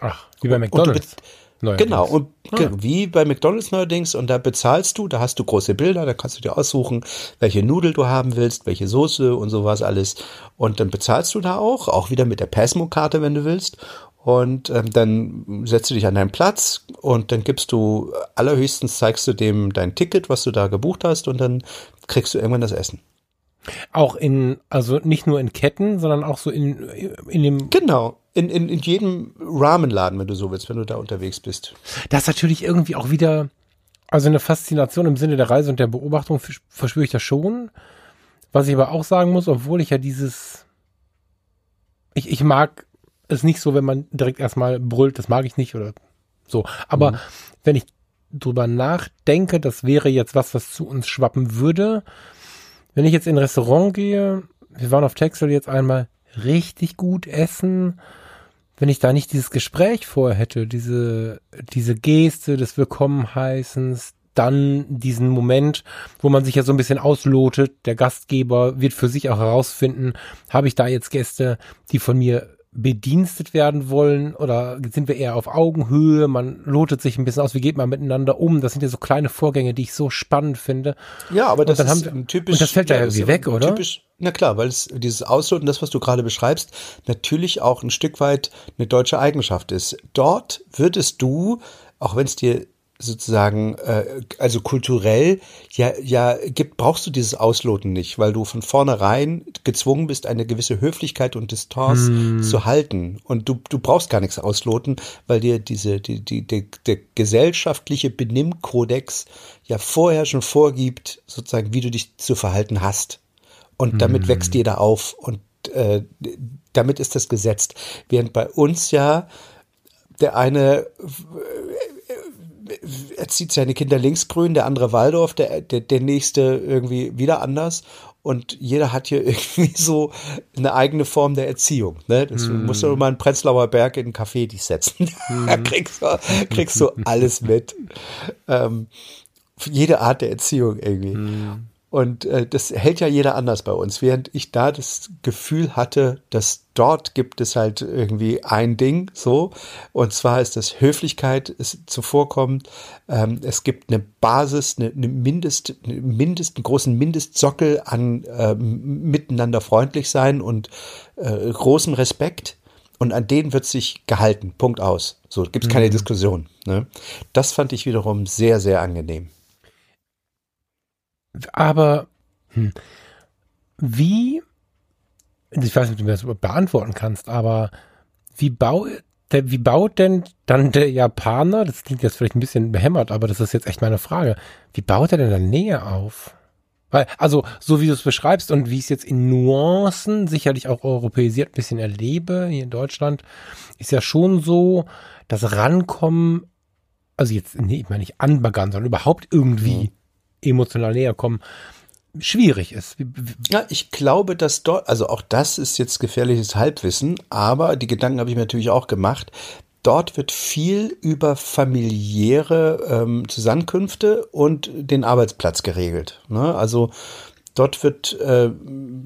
Ach, wie bei McDonalds. Neuerdings. Genau, und ah. wie bei McDonalds neuerdings, und da bezahlst du, da hast du große Bilder, da kannst du dir aussuchen, welche Nudel du haben willst, welche Soße und sowas alles. Und dann bezahlst du da auch, auch wieder mit der Passmo-Karte, wenn du willst. Und ähm, dann setzt du dich an deinen Platz und dann gibst du, allerhöchstens zeigst du dem dein Ticket, was du da gebucht hast, und dann kriegst du irgendwann das Essen. Auch in, also nicht nur in Ketten, sondern auch so in, in dem. Genau. In, in, in jedem Rahmenladen, wenn du so willst, wenn du da unterwegs bist. Das ist natürlich irgendwie auch wieder, also eine Faszination im Sinne der Reise und der Beobachtung verspüre ich das schon. Was ich aber auch sagen muss, obwohl ich ja dieses, ich, ich mag es nicht so, wenn man direkt erstmal brüllt, das mag ich nicht oder so. Aber mhm. wenn ich drüber nachdenke, das wäre jetzt was, was zu uns schwappen würde, wenn ich jetzt in ein Restaurant gehe, wir waren auf Texel jetzt einmal richtig gut essen, wenn ich da nicht dieses Gespräch vorher hätte, diese, diese Geste des Willkommenheißens, dann diesen Moment, wo man sich ja so ein bisschen auslotet, der Gastgeber wird für sich auch herausfinden, habe ich da jetzt Gäste, die von mir bedienstet werden wollen oder sind wir eher auf Augenhöhe? Man lotet sich ein bisschen aus, wie geht man miteinander um? Das sind ja so kleine Vorgänge, die ich so spannend finde. Ja, aber das ist wir, typisch. Und das fällt ja, ja irgendwie weg, oder? Typisch, na klar, weil es dieses Ausloten, das, was du gerade beschreibst, natürlich auch ein Stück weit eine deutsche Eigenschaft ist. Dort würdest du, auch wenn es dir sozusagen, äh, also kulturell, ja, ja, gibt, brauchst du dieses Ausloten nicht, weil du von vornherein gezwungen bist, eine gewisse Höflichkeit und Distanz hm. zu halten. Und du, du brauchst gar nichts ausloten, weil dir diese, die, die, die, der gesellschaftliche Benimmkodex ja vorher schon vorgibt, sozusagen, wie du dich zu verhalten hast. Und damit hm. wächst jeder auf und äh, damit ist das gesetzt. Während bei uns ja der eine erzieht seine Kinder linksgrün, der andere Waldorf, der, der, der nächste irgendwie wieder anders. Und jeder hat hier irgendwie so eine eigene Form der Erziehung. Ne? Das mm. musst du mal einen Prenzlauer Berg in einen Café dich setzen. Mm. da kriegst du, kriegst du alles mit. Ähm, jede Art der Erziehung irgendwie. Mm. Und äh, das hält ja jeder anders bei uns. Während ich da das Gefühl hatte, dass dort gibt es halt irgendwie ein Ding so. Und zwar ist das Höflichkeit ist zuvorkommt. Ähm, es gibt eine Basis, eine, eine Mindest, eine Mindest, einen großen Mindestsockel an äh, miteinander freundlich sein und äh, großem Respekt. Und an denen wird sich gehalten. Punkt aus. So gibt es keine mhm. Diskussion. Ne? Das fand ich wiederum sehr, sehr angenehm. Aber hm, wie, ich weiß nicht, ob du das beantworten kannst, aber wie baut, wie baut denn dann der Japaner, das klingt jetzt vielleicht ein bisschen behämmert, aber das ist jetzt echt meine Frage, wie baut er denn dann Nähe auf? Weil, also, so wie du es beschreibst und wie ich es jetzt in Nuancen sicherlich auch europäisiert ein bisschen erlebe, hier in Deutschland, ist ja schon so, das Rankommen, also jetzt, nee, ich meine nicht anbaggern, sondern überhaupt irgendwie mhm emotional näher kommen, schwierig ist. Ja, ich glaube, dass dort, also auch das ist jetzt gefährliches Halbwissen, aber die Gedanken habe ich mir natürlich auch gemacht. Dort wird viel über familiäre ähm, Zusammenkünfte und den Arbeitsplatz geregelt. Ne? Also dort wird, äh,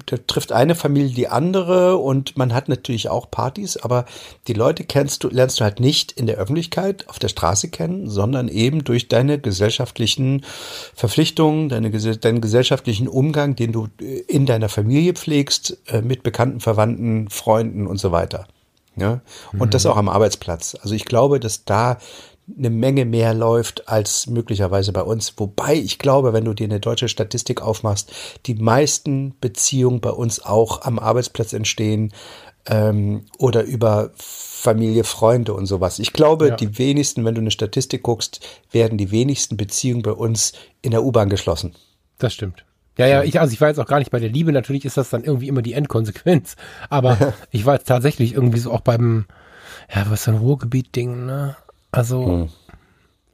da trifft eine Familie die andere und man hat natürlich auch Partys, aber die Leute kennst du, lernst du halt nicht in der Öffentlichkeit auf der Straße kennen, sondern eben durch deine gesellschaftlichen Verpflichtungen, deine, deinen gesellschaftlichen Umgang, den du in deiner Familie pflegst, äh, mit bekannten Verwandten, Freunden und so weiter. Ja? Und mhm. das auch am Arbeitsplatz. Also ich glaube, dass da eine Menge mehr läuft als möglicherweise bei uns. Wobei ich glaube, wenn du dir eine deutsche Statistik aufmachst, die meisten Beziehungen bei uns auch am Arbeitsplatz entstehen ähm, oder über Familie, Freunde und sowas. Ich glaube, ja. die wenigsten, wenn du eine Statistik guckst, werden die wenigsten Beziehungen bei uns in der U-Bahn geschlossen. Das stimmt. Ja, ja, ich, also ich war jetzt auch gar nicht bei der Liebe. Natürlich ist das dann irgendwie immer die Endkonsequenz. Aber ich war jetzt tatsächlich irgendwie so auch beim, ja, was ist ein Ruhrgebiet-Ding, ne? Also, hm.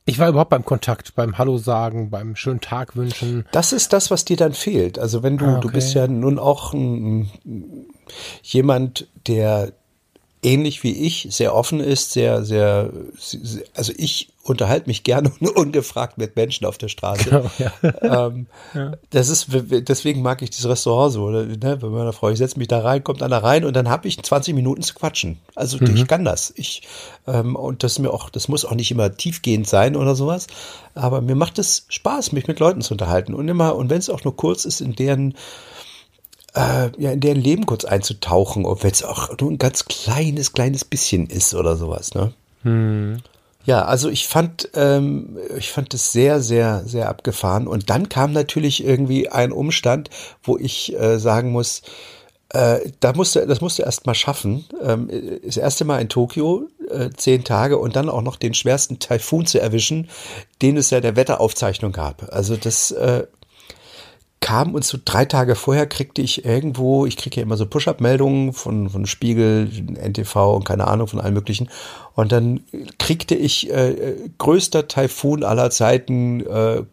ich war überhaupt beim Kontakt, beim Hallo sagen, beim schönen Tag wünschen. Das ist das, was dir dann fehlt. Also wenn du, ah, okay. du bist ja nun auch ein, jemand, der ähnlich wie ich sehr offen ist, sehr, sehr, also ich unterhalte mich gerne ungefragt mit Menschen auf der Straße. Genau, ja. ähm, ja. Das ist, deswegen mag ich dieses Restaurant so, ne, bei meiner Frau. Ich setze mich da rein, kommt einer rein und dann habe ich 20 Minuten zu quatschen. Also mhm. ich kann das. Ich, ähm, und das mir auch, das muss auch nicht immer tiefgehend sein oder sowas. Aber mir macht es Spaß, mich mit Leuten zu unterhalten. Und immer, und wenn es auch nur kurz ist, in deren äh, ja, in deren Leben kurz einzutauchen, ob es auch nur ein ganz kleines, kleines bisschen ist oder sowas, ne? Hm. Ja, also ich fand, ähm, ich fand es sehr, sehr, sehr abgefahren. Und dann kam natürlich irgendwie ein Umstand, wo ich äh, sagen muss, äh, da musste, das musste erst mal schaffen. Ähm, das erste Mal in Tokio, äh, zehn Tage und dann auch noch den schwersten Taifun zu erwischen, den es ja der Wetteraufzeichnung gab. Also das äh, kam und so drei Tage vorher kriegte ich irgendwo, ich kriege ja immer so Push-Up-Meldungen von, von Spiegel, NTV und keine Ahnung von allen möglichen. Und dann kriegte ich äh, größter Taifun aller Zeiten, äh,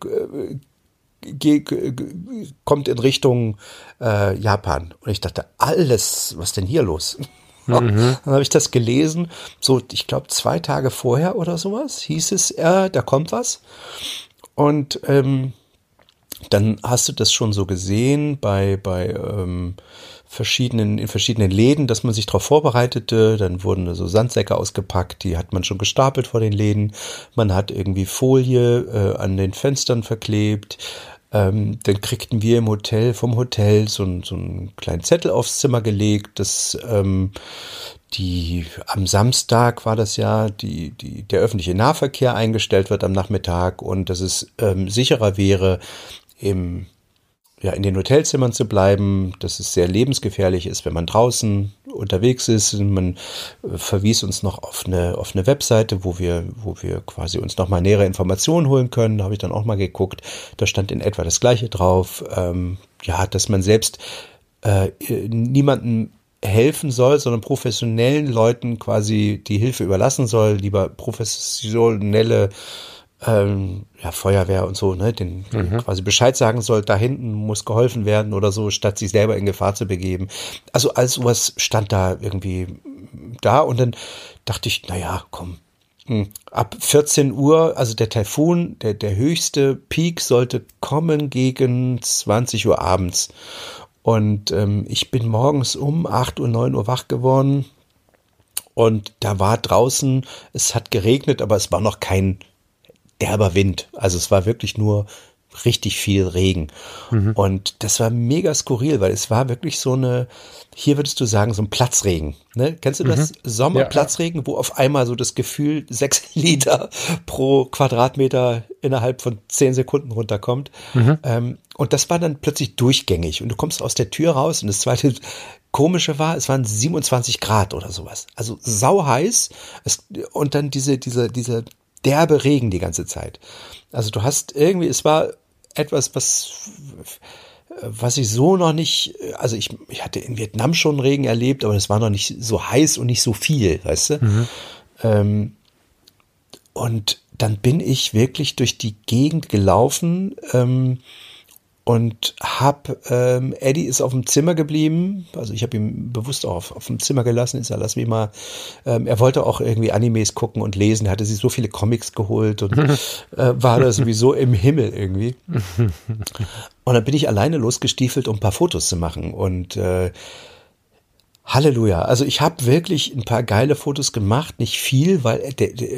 kommt in Richtung äh, Japan. Und ich dachte, alles, was denn hier los? Mhm. Dann habe ich das gelesen, so ich glaube zwei Tage vorher oder sowas hieß es, äh, da kommt was. Und ähm, dann hast du das schon so gesehen bei, bei ähm, verschiedenen, in verschiedenen Läden, dass man sich darauf vorbereitete. Dann wurden so Sandsäcke ausgepackt, die hat man schon gestapelt vor den Läden. Man hat irgendwie Folie äh, an den Fenstern verklebt. Ähm, dann kriegten wir im Hotel vom Hotel so, so einen kleinen Zettel aufs Zimmer gelegt, dass ähm, die am Samstag war das ja, die, die, der öffentliche Nahverkehr eingestellt wird am Nachmittag und dass es ähm, sicherer wäre, im, ja, in den Hotelzimmern zu bleiben, dass es sehr lebensgefährlich ist, wenn man draußen unterwegs ist. Man äh, verwies uns noch auf eine, auf eine Webseite, wo wir, wo wir quasi uns nochmal nähere Informationen holen können. Da habe ich dann auch mal geguckt. Da stand in etwa das Gleiche drauf. Ähm, ja, dass man selbst äh, niemanden helfen soll, sondern professionellen Leuten quasi die Hilfe überlassen soll, lieber professionelle ähm, ja, Feuerwehr und so, ne, den mhm. quasi Bescheid sagen soll, da hinten muss geholfen werden oder so, statt sich selber in Gefahr zu begeben. Also all sowas stand da irgendwie da und dann dachte ich, naja, komm, hm, ab 14 Uhr, also der Taifun, der, der höchste Peak sollte kommen gegen 20 Uhr abends. Und ähm, ich bin morgens um 8 Uhr, 9 Uhr wach geworden. Und da war draußen, es hat geregnet, aber es war noch kein derber Wind. Also es war wirklich nur richtig viel Regen. Mhm. Und das war mega skurril, weil es war wirklich so eine, hier würdest du sagen, so ein Platzregen. Ne? Kennst du das? Mhm. Sommerplatzregen, ja. wo auf einmal so das Gefühl sechs Liter pro Quadratmeter innerhalb von zehn Sekunden runterkommt. Mhm. Ähm, und das war dann plötzlich durchgängig. Und du kommst aus der Tür raus und das zweite Komische war, es waren 27 Grad oder sowas. Also sau heiß. Es, und dann diese, diese, diese derbe Regen die ganze Zeit. Also du hast irgendwie, es war etwas, was, was ich so noch nicht, also ich, ich hatte in Vietnam schon Regen erlebt, aber es war noch nicht so heiß und nicht so viel, weißt du? Mhm. Ähm, und dann bin ich wirklich durch die Gegend gelaufen ähm, und hab ähm, Eddie ist auf dem Zimmer geblieben, also ich habe ihn bewusst auch auf, auf dem Zimmer gelassen, ist er lass mich mal. Ähm, er wollte auch irgendwie Animes gucken und lesen, er hatte sich so viele Comics geholt und äh, war da sowieso im Himmel irgendwie. Und dann bin ich alleine losgestiefelt, um ein paar Fotos zu machen und äh, Halleluja. Also ich habe wirklich ein paar geile Fotos gemacht, nicht viel, weil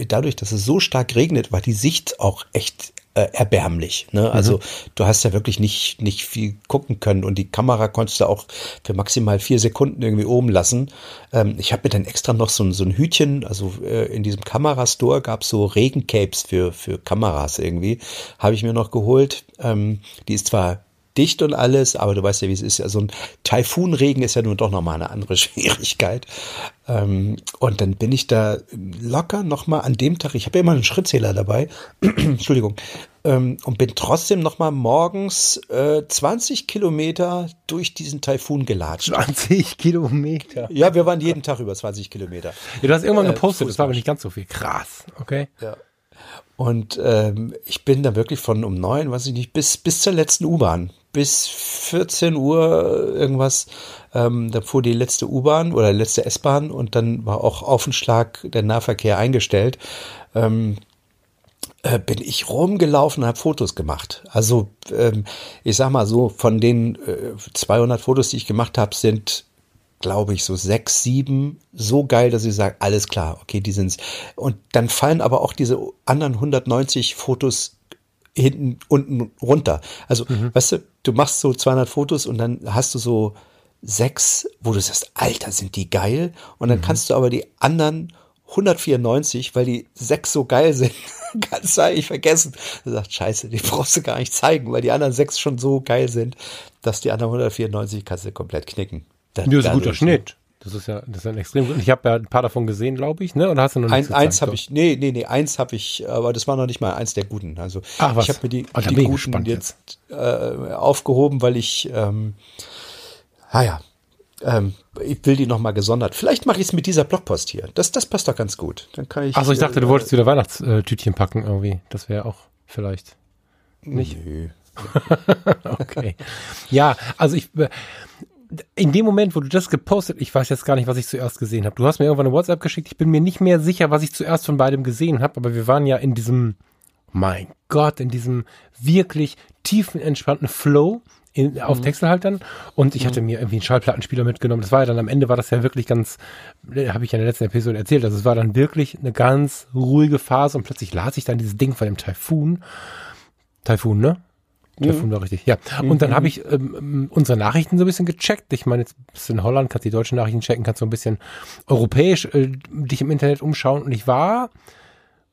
dadurch, dass es so stark regnet, war die Sicht auch echt äh, erbärmlich. Ne? Also mhm. du hast ja wirklich nicht, nicht viel gucken können und die Kamera konntest du auch für maximal vier Sekunden irgendwie oben lassen. Ähm, ich habe mir dann extra noch so, so ein Hütchen, also äh, in diesem Kamerastore gab es so Regencapes für, für Kameras irgendwie, habe ich mir noch geholt. Ähm, die ist zwar dicht und alles, aber du weißt ja, wie es ist. Ja, so ein Taifunregen ist ja nun doch nochmal eine andere Schwierigkeit. Ähm, und dann bin ich da locker nochmal an dem Tag, ich habe ja immer einen Schrittzähler dabei, Entschuldigung, ähm, und bin trotzdem nochmal morgens äh, 20 Kilometer durch diesen Taifun gelatscht. 20 Kilometer? Ja, wir waren jeden Tag über 20 Kilometer. Ja, du hast irgendwann äh, gepostet, das war aber nicht ganz so viel. Krass, okay. Ja. Und ähm, ich bin da wirklich von um neun, weiß ich nicht, bis, bis zur letzten U-Bahn bis 14 Uhr irgendwas. Ähm, da fuhr die letzte U-Bahn oder letzte S-Bahn und dann war auch auf den Schlag der Nahverkehr eingestellt. Ähm, äh, bin ich rumgelaufen und habe Fotos gemacht. Also ähm, ich sag mal so, von den äh, 200 Fotos, die ich gemacht habe, sind glaube ich, so sechs, sieben so geil, dass ich sage, alles klar, okay, die sind's. Und dann fallen aber auch diese anderen 190 Fotos hinten, unten runter. Also, mhm. weißt du, du machst so 200 Fotos und dann hast du so sechs, wo du sagst, Alter, sind die geil. Und dann mhm. kannst du aber die anderen 194, weil die sechs so geil sind, ganz eigentlich vergessen. Du sagst, scheiße, die brauchst du gar nicht zeigen, weil die anderen sechs schon so geil sind, dass die anderen 194 kannst du komplett knicken. Da, das ist ein guter Schnitt. Das ist ja, das ist ein extrem gut. Ich habe ja ein paar davon gesehen, glaube ich, ne? Oder hast du noch nicht ein, Eins habe ich, nee, nee, nee, eins habe ich, aber das war noch nicht mal eins der guten. Also Ach, was? ich habe mir die, oh, die guten jetzt äh, aufgehoben, weil ich, ähm, naja, ah ähm, ich will die noch mal gesondert. Vielleicht mache ich es mit dieser Blogpost hier. Das, das passt doch ganz gut. Dann kann ich. Also ich dachte, äh, du wolltest wieder Weihnachtstütchen packen irgendwie. Das wäre auch vielleicht nicht. Nö. okay. Ja, also ich äh, in dem Moment, wo du das gepostet, ich weiß jetzt gar nicht, was ich zuerst gesehen habe. Du hast mir irgendwann eine WhatsApp geschickt. Ich bin mir nicht mehr sicher, was ich zuerst von beidem gesehen habe, aber wir waren ja in diesem, mein Gott, in diesem wirklich tiefen, entspannten Flow in, auf mhm. Textelhaltern und ich mhm. hatte mir irgendwie einen Schallplattenspieler mitgenommen. Das war ja dann am Ende war das ja wirklich ganz, äh, habe ich ja in der letzten Episode erzählt, also es war dann wirklich eine ganz ruhige Phase und plötzlich las ich dann dieses Ding von dem Taifun. Taifun, ne? Mhm. war richtig, ja. Und dann habe ich ähm, unsere Nachrichten so ein bisschen gecheckt. Ich meine, jetzt bist du in Holland, kannst die deutschen Nachrichten checken, kannst so ein bisschen europäisch äh, dich im Internet umschauen. Und ich war,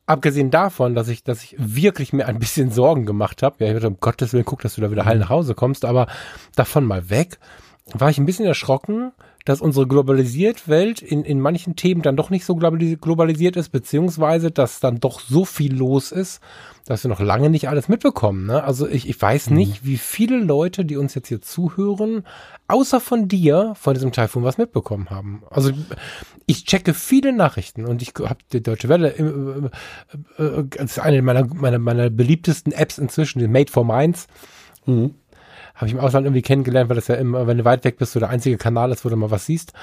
abgesehen davon, dass ich, dass ich wirklich mir ein bisschen Sorgen gemacht habe, ja, ich hatte um Gottes Willen guck, dass du da wieder heil nach Hause kommst, aber davon mal weg, war ich ein bisschen erschrocken, dass unsere globalisiert Welt in, in manchen Themen dann doch nicht so globalisiert ist, beziehungsweise dass dann doch so viel los ist, dass wir noch lange nicht alles mitbekommen. Ne? Also ich, ich weiß mhm. nicht, wie viele Leute, die uns jetzt hier zuhören, außer von dir, von diesem Taifun was mitbekommen haben. Also ich checke viele Nachrichten und ich habe die Deutsche Welle, äh, äh, das ist eine meiner, meiner, meiner beliebtesten Apps inzwischen, die Made for Minds. Mhm. Habe ich im Ausland irgendwie kennengelernt, weil das ja immer, wenn du weit weg bist, so der einzige Kanal ist, wo du mal was siehst.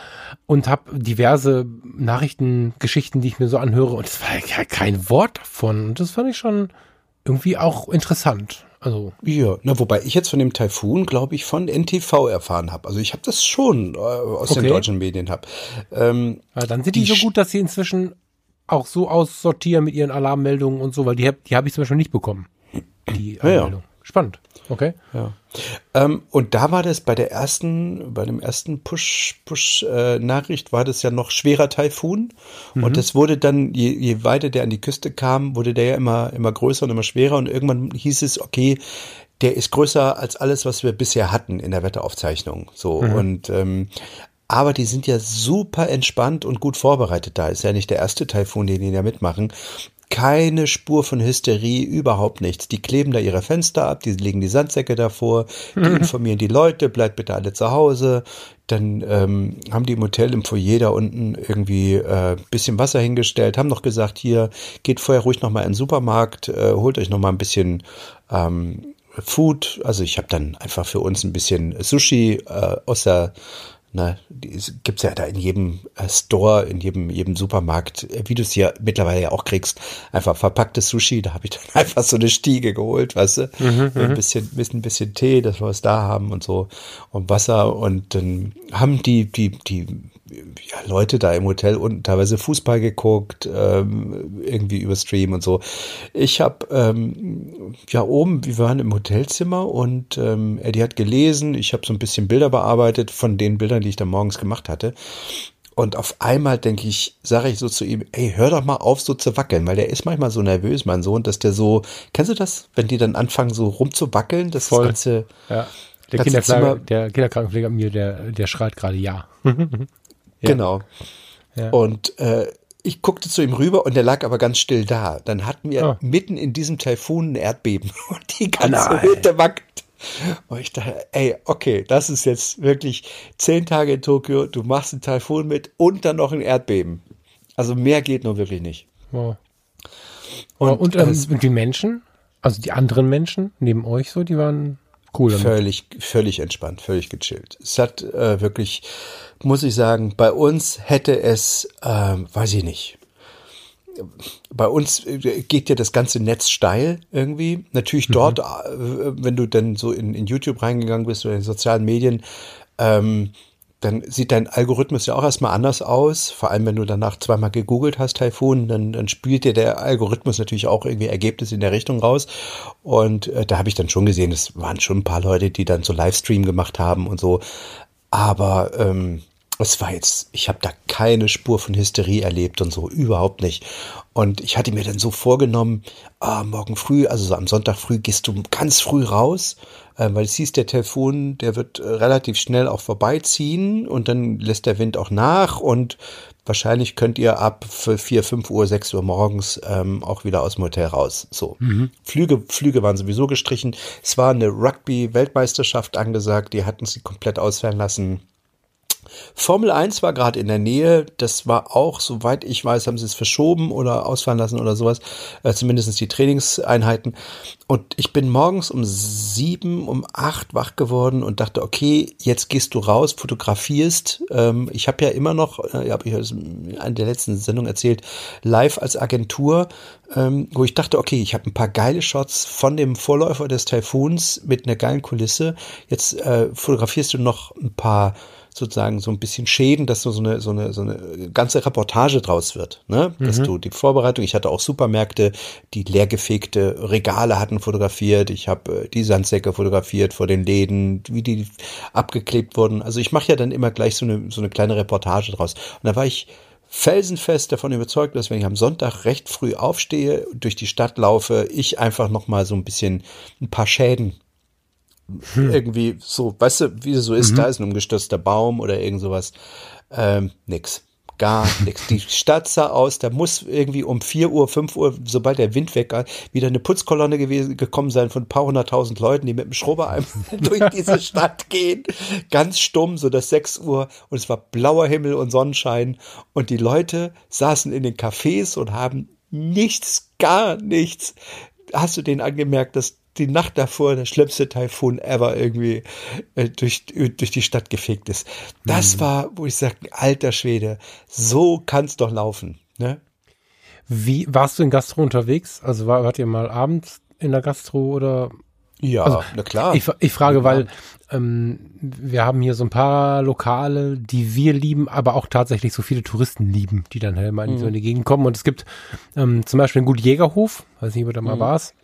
Und habe diverse Nachrichtengeschichten, die ich mir so anhöre. Und es war ja kein Wort davon. Und das fand ich schon irgendwie auch interessant. Also ja, na, wobei ich jetzt von dem Taifun, glaube ich, von NTV erfahren habe. Also ich habe das schon äh, aus okay. den deutschen Medien hab. Ähm, ja, dann sind die, die so gut, dass sie inzwischen auch so aussortieren mit ihren Alarmmeldungen und so, weil die, die habe ich zum Beispiel nicht bekommen. Die Alarmmeldung. Ja, ja. Spannend. Okay. Ja. Ähm, und da war das bei der ersten, bei dem ersten Push, Push-Nachricht äh, war das ja noch schwerer Taifun. Mhm. Und das wurde dann, je, je weiter der an die Küste kam, wurde der ja immer, immer größer und immer schwerer. Und irgendwann hieß es, okay, der ist größer als alles, was wir bisher hatten in der Wetteraufzeichnung. So. Mhm. Und ähm, aber die sind ja super entspannt und gut vorbereitet da. Ist ja nicht der erste Taifun, den die da mitmachen keine Spur von Hysterie, überhaupt nichts. Die kleben da ihre Fenster ab, die legen die Sandsäcke davor, die mhm. informieren die Leute, bleibt bitte alle zu Hause. Dann ähm, haben die im Hotel im Foyer da unten irgendwie äh, bisschen Wasser hingestellt, haben noch gesagt, hier geht vorher ruhig noch mal in den Supermarkt, äh, holt euch noch mal ein bisschen ähm, Food. Also ich habe dann einfach für uns ein bisschen Sushi äh, aus der Ne, die gibt's ja da in jedem äh, Store, in jedem, jedem Supermarkt, äh, wie du es hier mittlerweile ja auch kriegst. Einfach verpacktes Sushi, da habe ich dann einfach so eine Stiege geholt, weißt du? Mhm, ein mhm. bisschen, bisschen, bisschen Tee, dass wir es da haben und so und Wasser und dann haben die, die, die ja, Leute da im Hotel unten teilweise Fußball geguckt, ähm, irgendwie über Stream und so. Ich habe ähm, ja oben, wir waren im Hotelzimmer und ähm, Eddie hat gelesen. Ich habe so ein bisschen Bilder bearbeitet von den Bildern, die ich da morgens gemacht hatte. Und auf einmal denke ich, sage ich so zu ihm, ey, hör doch mal auf, so zu wackeln, weil der ist manchmal so nervös, mein Sohn, dass der so, kennst du das, wenn die dann anfangen so rumzuwackeln, das Voll. ganze, ja. Der, Kinderkranken, der Kinderkrankenpfleger mir, der, der schreit gerade ja. Ja. Genau. Ja. Und äh, ich guckte zu ihm rüber und der lag aber ganz still da. Dann hatten wir oh. mitten in diesem Taifun ein Erdbeben und die ganze oh Hütte wackelt. Und ich dachte, ey, okay, das ist jetzt wirklich zehn Tage in Tokio, du machst einen Taifun mit und dann noch ein Erdbeben. Also mehr geht nur wirklich nicht. Wow. Und, und, ähm, und die Menschen, also die anderen Menschen neben euch so, die waren cool. Damit. Völlig, völlig entspannt, völlig gechillt. Es hat äh, wirklich muss ich sagen, bei uns hätte es, ähm, weiß ich nicht, bei uns äh, geht ja das ganze Netz steil irgendwie. Natürlich mhm. dort, äh, wenn du dann so in, in YouTube reingegangen bist oder in sozialen Medien, ähm, dann sieht dein Algorithmus ja auch erstmal anders aus. Vor allem, wenn du danach zweimal gegoogelt hast, Typhoon, dann, dann spielt dir der Algorithmus natürlich auch irgendwie Ergebnisse in der Richtung raus. Und äh, da habe ich dann schon gesehen, es waren schon ein paar Leute, die dann so Livestream gemacht haben und so. Aber ähm, es war jetzt, ich habe da keine Spur von Hysterie erlebt und so, überhaupt nicht. Und ich hatte mir dann so vorgenommen, ah, morgen früh, also so am Sonntag früh, gehst du ganz früh raus, weil es hieß, der Telefon, der wird äh, relativ schnell auch vorbeiziehen und dann lässt der Wind auch nach und wahrscheinlich könnt ihr ab vier, fünf Uhr, sechs Uhr morgens ähm, auch wieder aus dem Hotel raus. So. Mhm. Flüge, Flüge waren sowieso gestrichen. Es war eine Rugby-Weltmeisterschaft angesagt, die hatten sie komplett ausfallen lassen. Formel 1 war gerade in der Nähe. Das war auch, soweit ich weiß, haben sie es verschoben oder ausfallen lassen oder sowas. Äh, zumindest die Trainingseinheiten. Und ich bin morgens um sieben, um acht wach geworden und dachte, okay, jetzt gehst du raus, fotografierst. Ähm, ich habe ja immer noch, äh, habe ich in der letzten Sendungen erzählt, live als Agentur, ähm, wo ich dachte, okay, ich habe ein paar geile Shots von dem Vorläufer des Taifuns mit einer geilen Kulisse. Jetzt äh, fotografierst du noch ein paar sozusagen so ein bisschen Schäden, dass so eine, so eine, so eine ganze Reportage draus wird. Ne? Dass mhm. du die Vorbereitung, ich hatte auch Supermärkte, die leergefegte Regale hatten fotografiert, ich habe äh, die Sandsäcke fotografiert vor den Läden, wie die abgeklebt wurden. Also ich mache ja dann immer gleich so eine, so eine kleine Reportage draus. Und da war ich felsenfest davon überzeugt, dass wenn ich am Sonntag recht früh aufstehe, durch die Stadt laufe, ich einfach noch mal so ein bisschen ein paar Schäden hm. irgendwie so, weißt du, wie es so ist, mhm. da ist ein umgestürzter Baum oder irgend sowas. Ähm, nix. Gar nichts. Die Stadt sah aus, da muss irgendwie um vier Uhr, fünf Uhr, sobald der Wind weg war, wieder eine Putzkolonne gewesen, gekommen sein von ein paar hunderttausend Leuten, die mit dem Schrubber durch diese Stadt gehen. Ganz stumm, so dass sechs Uhr und es war blauer Himmel und Sonnenschein und die Leute saßen in den Cafés und haben nichts, gar nichts. Hast du denen angemerkt, dass die Nacht davor der schlimmste Taifun ever irgendwie äh, durch, durch die Stadt gefegt ist. Das mhm. war, wo ich sage, alter Schwede, so kann's doch laufen. Ne? Wie warst du in Gastro unterwegs? Also war, wart ihr mal abends in der Gastro oder? Ja, also, na klar. Ich, ich frage, ja. weil ähm, wir haben hier so ein paar Lokale, die wir lieben, aber auch tatsächlich so viele Touristen lieben, die dann halt mal in, mhm. so in die Gegend kommen. Und es gibt ähm, zum Beispiel einen Gut Jägerhof, weiß nicht, ob du da mal mhm. warst.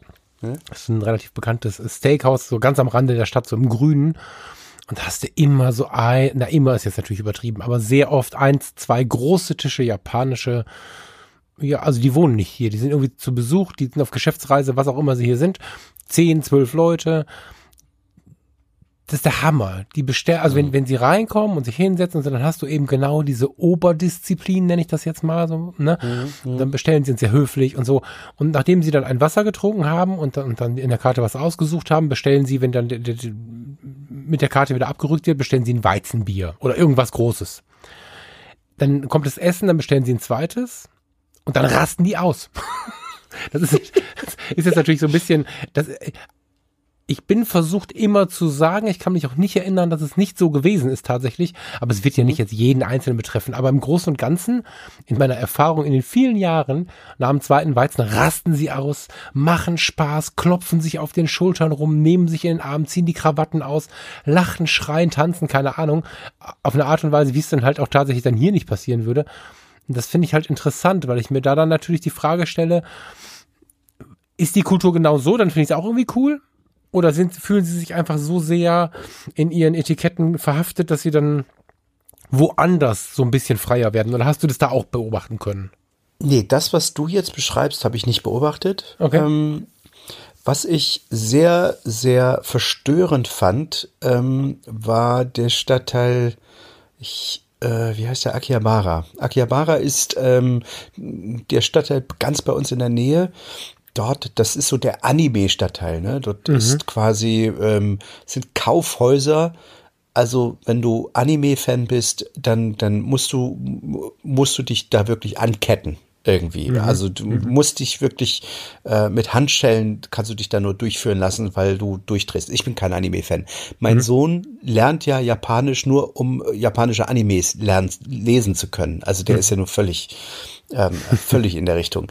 Das ist ein relativ bekanntes Steakhouse, so ganz am Rande der Stadt, so im Grünen. Und da hast du immer so ein, na immer ist jetzt natürlich übertrieben, aber sehr oft eins, zwei große Tische, japanische, ja, also die wohnen nicht hier, die sind irgendwie zu Besuch, die sind auf Geschäftsreise, was auch immer sie hier sind. Zehn, zwölf Leute das ist der Hammer. Die bestellen, also wenn, mhm. wenn sie reinkommen und sich hinsetzen, dann hast du eben genau diese Oberdisziplin, nenne ich das jetzt mal so, ne? Mhm. Dann bestellen sie uns sehr höflich und so. Und nachdem sie dann ein Wasser getrunken haben und, dann, und dann in der Karte was ausgesucht haben, bestellen sie, wenn dann de, de, mit der Karte wieder abgerückt wird, bestellen sie ein Weizenbier oder irgendwas Großes. Dann kommt das Essen, dann bestellen sie ein zweites und dann rasten die aus. das ist, das ist jetzt natürlich so ein bisschen, das, ich bin versucht immer zu sagen, ich kann mich auch nicht erinnern, dass es nicht so gewesen ist tatsächlich, aber es wird ja nicht jetzt jeden Einzelnen betreffen, aber im Großen und Ganzen, in meiner Erfahrung in den vielen Jahren nach dem zweiten Weizen, rasten sie aus, machen Spaß, klopfen sich auf den Schultern rum, nehmen sich in den Arm, ziehen die Krawatten aus, lachen, schreien, tanzen, keine Ahnung, auf eine Art und Weise, wie es dann halt auch tatsächlich dann hier nicht passieren würde. Und das finde ich halt interessant, weil ich mir da dann natürlich die Frage stelle, ist die Kultur genau so, dann finde ich es auch irgendwie cool. Oder sind, fühlen sie sich einfach so sehr in ihren Etiketten verhaftet, dass sie dann woanders so ein bisschen freier werden? Oder hast du das da auch beobachten können? Nee, das, was du jetzt beschreibst, habe ich nicht beobachtet. Okay. Ähm, was ich sehr, sehr verstörend fand, ähm, war der Stadtteil, ich, äh, wie heißt der? Akihabara. Akihabara ist ähm, der Stadtteil ganz bei uns in der Nähe dort, das ist so der Anime-Stadtteil, ne? Dort mhm. ist quasi, ähm, sind Kaufhäuser. Also, wenn du Anime-Fan bist, dann, dann musst du, musst du dich da wirklich anketten irgendwie. Mhm. Also du mhm. musst dich wirklich äh, mit Handschellen kannst du dich da nur durchführen lassen, weil du durchdrehst. Ich bin kein Anime-Fan. Mein mhm. Sohn lernt ja Japanisch nur, um japanische Animes lernen, lesen zu können. Also der mhm. ist ja nur völlig, ähm, völlig in der Richtung.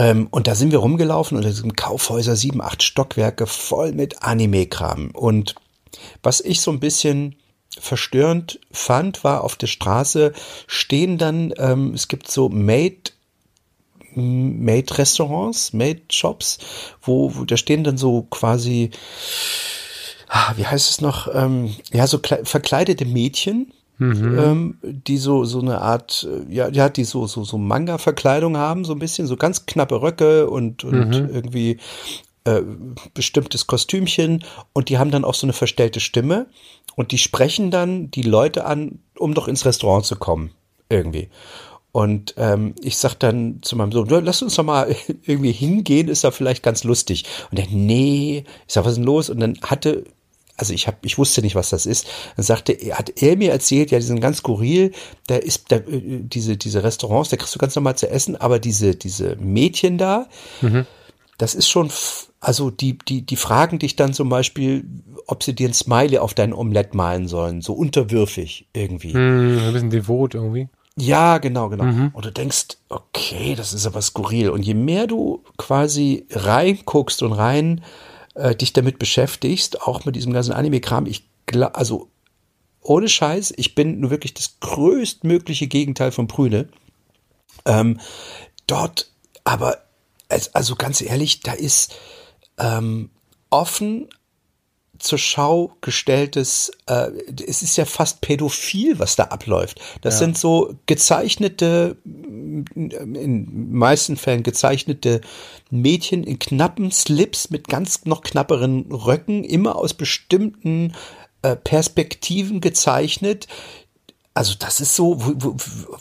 Ähm, und da sind wir rumgelaufen und da sind Kaufhäuser, sieben, acht Stockwerke voll mit Anime-Kram. Und was ich so ein bisschen verstörend fand, war auf der Straße stehen dann, ähm, es gibt so Made Made-Restaurants, Made-Shops, wo, wo da stehen dann so quasi, ah, wie heißt es noch, ähm, ja, so verkleidete Mädchen, Mhm. Ähm, die so so eine Art äh, ja ja die so so so Manga Verkleidung haben so ein bisschen so ganz knappe Röcke und und mhm. irgendwie äh, bestimmtes Kostümchen und die haben dann auch so eine verstellte Stimme und die sprechen dann die Leute an um doch ins Restaurant zu kommen irgendwie und ähm, ich sag dann zu meinem Sohn, lass uns doch mal irgendwie hingehen, ist da vielleicht ganz lustig. Und er, nee, ich sag, was ist denn los? Und dann hatte also ich habe, ich wusste nicht, was das ist. Dann sagte, hat er mir erzählt, ja, die sind ganz skurril, da ist da, äh, diese, diese Restaurants, da kriegst du ganz normal zu essen, aber diese, diese Mädchen da, mhm. das ist schon, also die, die, die fragen dich dann zum Beispiel, ob sie dir ein Smiley auf dein Omelett malen sollen, so unterwürfig irgendwie. Mhm, ein bisschen devot irgendwie. Ja, genau, genau. Mhm. Und du denkst, okay, das ist aber skurril. Und je mehr du quasi reinguckst und rein äh, dich damit beschäftigst, auch mit diesem ganzen Anime-Kram, ich also ohne Scheiß, ich bin nur wirklich das größtmögliche Gegenteil von Prüne. Ähm, dort, aber, also ganz ehrlich, da ist ähm, offen zur Schau gestelltes, äh, es ist ja fast pädophil, was da abläuft. Das ja. sind so gezeichnete, in meisten Fällen gezeichnete Mädchen in knappen Slips mit ganz noch knapperen Röcken, immer aus bestimmten äh, Perspektiven gezeichnet. Also das ist so, wo, wo,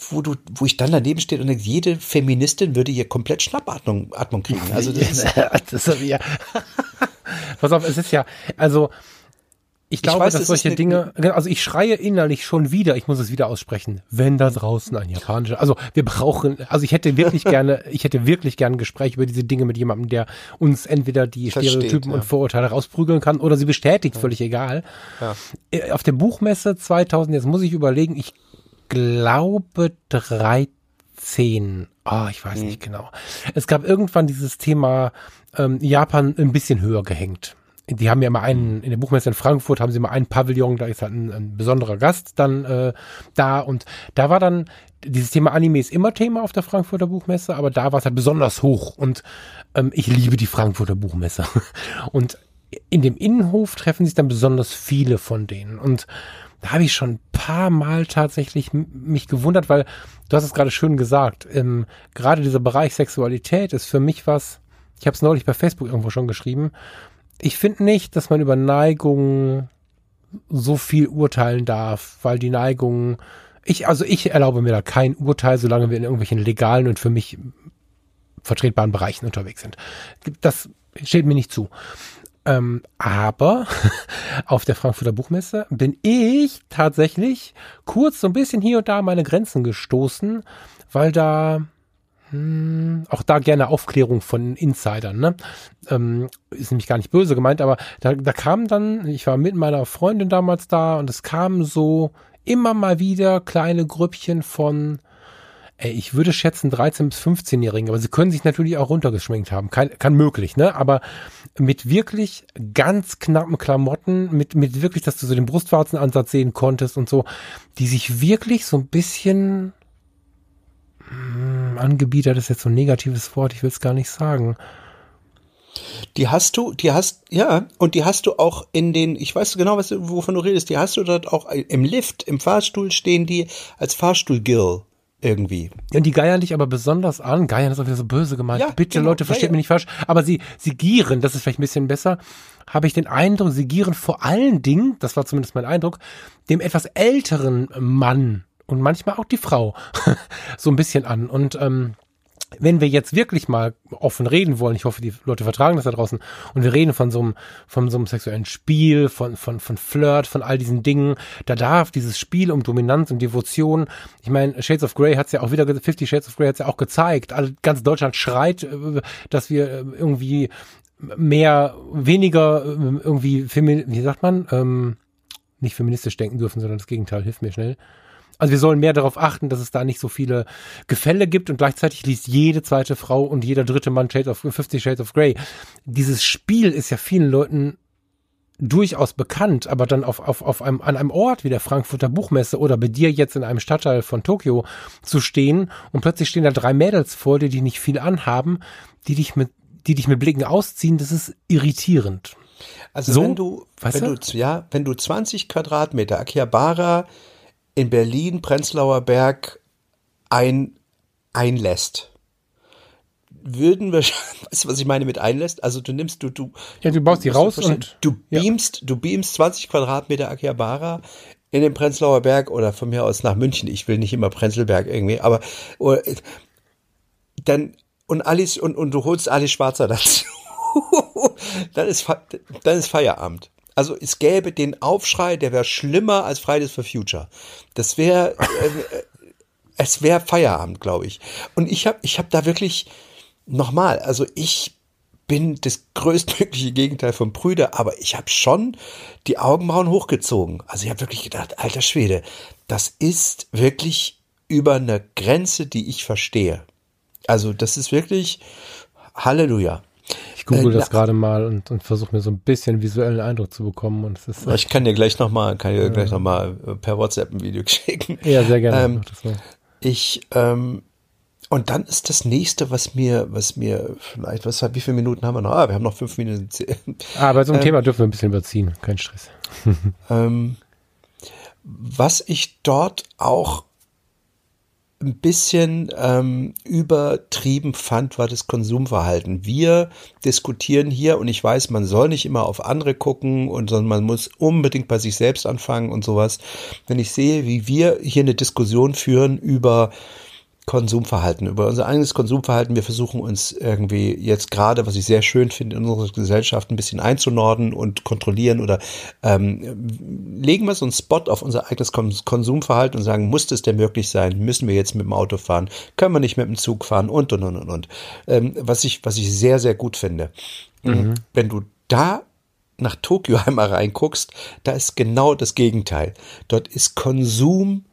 wo, du, wo ich dann daneben stehe und denke, jede Feministin würde hier komplett Schnappatmung Atmung kriegen. Also das, ist, das ist ja. Pass auf, es ist ja, also ich glaube, ich weiß, dass solche Dinge, genau, also ich schreie innerlich schon wieder, ich muss es wieder aussprechen, wenn da draußen ein japanischer, also wir brauchen, also ich hätte wirklich gerne, ich hätte wirklich gerne ein Gespräch über diese Dinge mit jemandem, der uns entweder die Versteht, Stereotypen ja. und Vorurteile rausprügeln kann oder sie bestätigt, ja. völlig egal. Ja. Äh, auf der Buchmesse 2000, jetzt muss ich überlegen, ich glaube 13, ah, oh, ich weiß mhm. nicht genau. Es gab irgendwann dieses Thema ähm, Japan ein bisschen höher gehängt. Die haben ja immer einen, in der Buchmesse in Frankfurt haben sie immer einen Pavillon, da ist halt ein, ein besonderer Gast dann äh, da. Und da war dann, dieses Thema Anime ist immer Thema auf der Frankfurter Buchmesse, aber da war es halt besonders hoch. Und ähm, ich liebe die Frankfurter Buchmesse. Und in dem Innenhof treffen sich dann besonders viele von denen. Und da habe ich schon ein paar Mal tatsächlich mich gewundert, weil du hast es gerade schön gesagt, ähm, gerade dieser Bereich Sexualität ist für mich was, ich habe es neulich bei Facebook irgendwo schon geschrieben, ich finde nicht, dass man über Neigungen so viel urteilen darf, weil die Neigungen, ich, also ich erlaube mir da kein Urteil, solange wir in irgendwelchen legalen und für mich vertretbaren Bereichen unterwegs sind. Das steht mir nicht zu. Ähm, aber auf der Frankfurter Buchmesse bin ich tatsächlich kurz so ein bisschen hier und da meine Grenzen gestoßen, weil da auch da gerne Aufklärung von Insidern, ne? Ähm, ist nämlich gar nicht böse gemeint, aber da, da kam dann, ich war mit meiner Freundin damals da und es kamen so immer mal wieder kleine Grüppchen von, ey, ich würde schätzen 13 bis 15-Jährigen, aber sie können sich natürlich auch runtergeschminkt haben. Kann, kann möglich, ne? Aber mit wirklich ganz knappen Klamotten, mit, mit wirklich, dass du so den Brustwarzenansatz sehen konntest und so, die sich wirklich so ein bisschen hm, angebiedert ist jetzt so ein negatives Wort, ich will es gar nicht sagen. Die hast du, die hast, ja, und die hast du auch in den, ich weiß genau, was, wovon du redest, die hast du dort auch im Lift, im Fahrstuhl stehen die als Fahrstuhlgirl irgendwie. Ja, die geiern dich aber besonders an. Geiern ist auch wieder so böse gemeint. Ja, Bitte, genau, Leute, versteht ja, ja. mich nicht falsch. Aber sie, sie gieren, das ist vielleicht ein bisschen besser, habe ich den Eindruck, sie gieren vor allen Dingen, das war zumindest mein Eindruck, dem etwas älteren Mann und manchmal auch die Frau so ein bisschen an. Und ähm, wenn wir jetzt wirklich mal offen reden wollen, ich hoffe, die Leute vertragen das da draußen, und wir reden von so einem, von so einem sexuellen Spiel, von, von, von Flirt, von all diesen Dingen, da darf dieses Spiel um Dominanz und Devotion, ich meine, Shades of Grey hat's ja auch wieder, Fifty Shades of Grey hat's ja auch gezeigt, All, ganz Deutschland schreit, äh, dass wir äh, irgendwie mehr, weniger äh, irgendwie, wie sagt man, ähm, nicht feministisch denken dürfen, sondern das Gegenteil, hilf mir schnell. Also wir sollen mehr darauf achten, dass es da nicht so viele Gefälle gibt und gleichzeitig liest jede zweite Frau und jeder dritte Mann Shades of 50 Shades of Grey. Dieses Spiel ist ja vielen Leuten durchaus bekannt, aber dann auf, auf, auf einem, an einem Ort wie der Frankfurter Buchmesse oder bei dir jetzt in einem Stadtteil von Tokio zu stehen und plötzlich stehen da drei Mädels vor dir, die nicht viel anhaben, die dich mit, die dich mit Blicken ausziehen, das ist irritierend. Also So, wenn du, wenn du, ja, wenn du 20 Quadratmeter Akihabara in Berlin, Prenzlauer Berg ein, einlässt, würden wir, weißt du, was ich meine mit einlässt? Also du nimmst, du, du, Ja, du baust die raus vorstellen, und du ja. beamst, du beamst 20 Quadratmeter Akihabara in den Prenzlauer Berg oder von mir aus nach München. Ich will nicht immer Prenzlberg irgendwie, aber oder, dann und Alice und, und du holst Alice Schwarzer dazu. dann ist dann ist Feierabend. Also es gäbe den Aufschrei, der wäre schlimmer als Fridays for Future. Das wäre äh, es wäre Feierabend, glaube ich. Und ich habe ich hab da wirklich nochmal, also ich bin das größtmögliche Gegenteil von Brüder, aber ich habe schon die Augenbrauen hochgezogen. Also ich habe wirklich gedacht, alter Schwede, das ist wirklich über eine Grenze, die ich verstehe. Also das ist wirklich Halleluja. Ich google Äh, das gerade mal und, und versuche mir so ein bisschen visuellen Eindruck zu bekommen. Und es ist Ich kann dir gleich nochmal, kann dir gleich noch mal äh, per WhatsApp ein Video schicken. ja sehr gerne. Ähm. Ich, ähm, und dann ist das nächste, was mir, was mir vielleicht, was, wie viele Minuten haben wir noch? Ah, wir haben noch fünf Minuten. Ah, bei so einem Thema dürfen wir ein bisschen überziehen. Kein Stress. Ähm, was ich dort auch ein bisschen ähm, übertrieben fand, war das Konsumverhalten. Wir diskutieren hier und ich weiß, man soll nicht immer auf andere gucken und sondern man muss unbedingt bei sich selbst anfangen und sowas. Wenn ich sehe, wie wir hier eine Diskussion führen über Konsumverhalten, über unser eigenes Konsumverhalten. Wir versuchen uns irgendwie jetzt gerade, was ich sehr schön finde, in unserer Gesellschaft ein bisschen einzunorden und kontrollieren oder ähm, legen wir so einen Spot auf unser eigenes Kon- Konsumverhalten und sagen, muss das denn möglich sein? Müssen wir jetzt mit dem Auto fahren? Können wir nicht mit dem Zug fahren? Und, und, und, und, und. Ähm, was ich, was ich sehr, sehr gut finde. Wenn du da nach Tokio einmal reinguckst, da ist genau das Gegenteil. Dort ist Konsum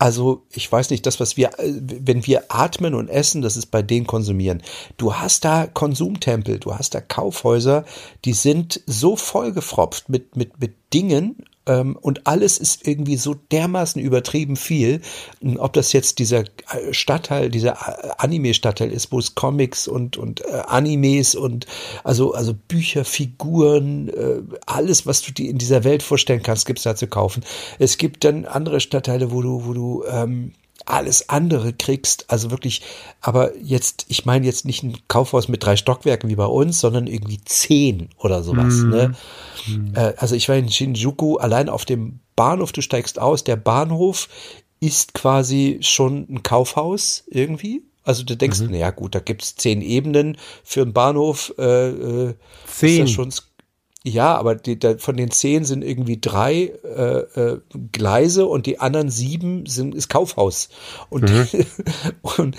also, ich weiß nicht, das, was wir, äh, wenn wir atmen und essen, das ist bei denen konsumieren. Du hast da Konsumtempel, du hast da Kaufhäuser, die sind so vollgefropft mit, mit, mit Dingen, und alles ist irgendwie so dermaßen übertrieben viel. Ob das jetzt dieser äh, Stadtteil, dieser äh, Anime-Stadtteil ist, wo es Comics und, und äh, Animes und also, also Bücher, Figuren, alles, was du dir in dieser Welt vorstellen kannst, gibt's da zu kaufen. Es gibt dann andere Stadtteile, wo du, wo du ähm, alles andere kriegst, also wirklich, aber jetzt, ich meine jetzt nicht ein Kaufhaus mit drei Stockwerken wie bei uns, sondern irgendwie zehn oder sowas. Ne? Äh, also ich war in Shinjuku, allein auf dem Bahnhof, du steigst aus, der Bahnhof ist quasi schon ein Kaufhaus irgendwie. Also du denkst, na ja gut, da gibt's zehn Ebenen für einen Bahnhof. Äh, äh, Zehn? Ist das schon, ja, aber die, da, von den zehn sind irgendwie drei äh, äh, Gleise und die anderen sieben sind ist Kaufhaus. Und, und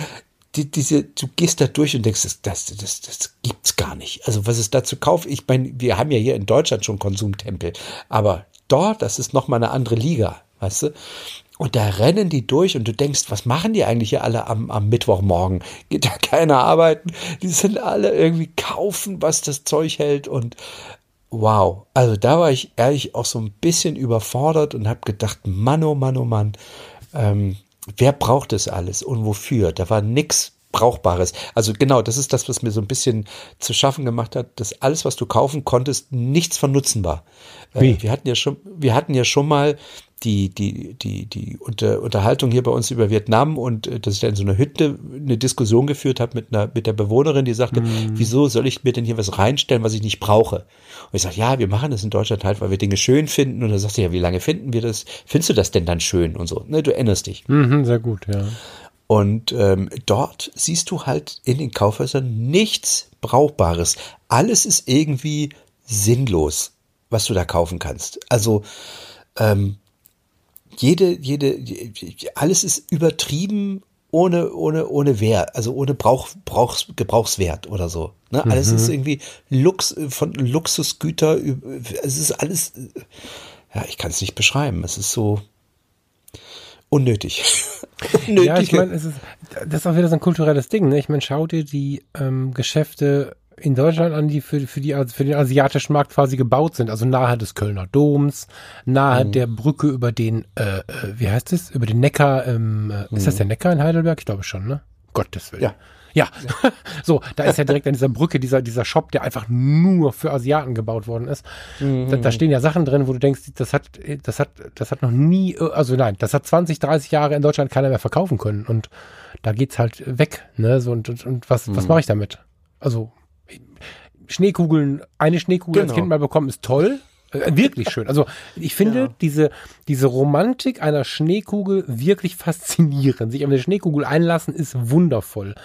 die, diese, du gehst da durch und denkst, das, das, das, das gibt's gar nicht. Also was es da zu kaufen, ich meine, wir haben ja hier in Deutschland schon Konsumtempel, aber dort, das ist nochmal eine andere Liga, weißt du? Und da rennen die durch und du denkst, was machen die eigentlich hier alle am, am Mittwochmorgen? Geht da keiner arbeiten? Die sind alle irgendwie kaufen, was das Zeug hält und wow. Also da war ich ehrlich auch so ein bisschen überfordert und habe gedacht, Mann, oh Mann, oh Mann, ähm, wer braucht das alles und wofür? Da war nix Brauchbares. Also genau, das ist das, was mir so ein bisschen zu schaffen gemacht hat, dass alles, was du kaufen konntest, nichts von Nutzen war. Wie? Äh, wir hatten ja schon, wir hatten ja schon mal die, die, die, die Unter, Unterhaltung hier bei uns über Vietnam und äh, dass ich da in so einer Hütte eine Diskussion geführt habe mit einer, mit der Bewohnerin, die sagte, mm. wieso soll ich mir denn hier was reinstellen, was ich nicht brauche? Und ich sage, ja, wir machen das in Deutschland halt, weil wir Dinge schön finden. Und dann sagt sie, ja, wie lange finden wir das? Findest du das denn dann schön und so? Ne, du erinnerst dich. Mhm, sehr gut, ja. Und ähm, dort siehst du halt in den Kaufhäusern nichts Brauchbares. Alles ist irgendwie sinnlos, was du da kaufen kannst. Also ähm, jede, jede, alles ist übertrieben ohne, ohne, ohne Wert, also ohne Brauch, Brauchs, Gebrauchswert oder so. Ne? Alles mhm. ist irgendwie Lux, von Luxusgüter, es ist alles, ja, ich kann es nicht beschreiben. Es ist so unnötig. unnötig. Ja, ich meine, es ist, das ist auch wieder so ein kulturelles Ding. Ne? Ich meine, schau dir die ähm, Geschäfte in Deutschland an, die für, für, die, für den asiatischen Markt quasi gebaut sind. Also nahe des Kölner Doms, nahe mhm. der Brücke über den, äh, äh wie heißt es, über den Neckar. Ähm, äh, mhm. Ist das der Neckar in Heidelberg? Ich glaube schon, ne? Gottes Willen. Ja. Ja, ja. so, da ist ja direkt an dieser Brücke dieser, dieser Shop, der einfach nur für Asiaten gebaut worden ist. Mhm. Da, da, stehen ja Sachen drin, wo du denkst, das hat, das hat, das hat noch nie, also nein, das hat 20, 30 Jahre in Deutschland keiner mehr verkaufen können. Und da geht's halt weg, ne? So, und, und, und was, mhm. was mache ich damit? Also, Schneekugeln, eine Schneekugel genau. als Kind mal bekommen, ist toll. Äh, wirklich schön. Also ich finde ja. diese, diese Romantik einer Schneekugel wirklich faszinierend. Sich auf eine Schneekugel einlassen ist wundervoll.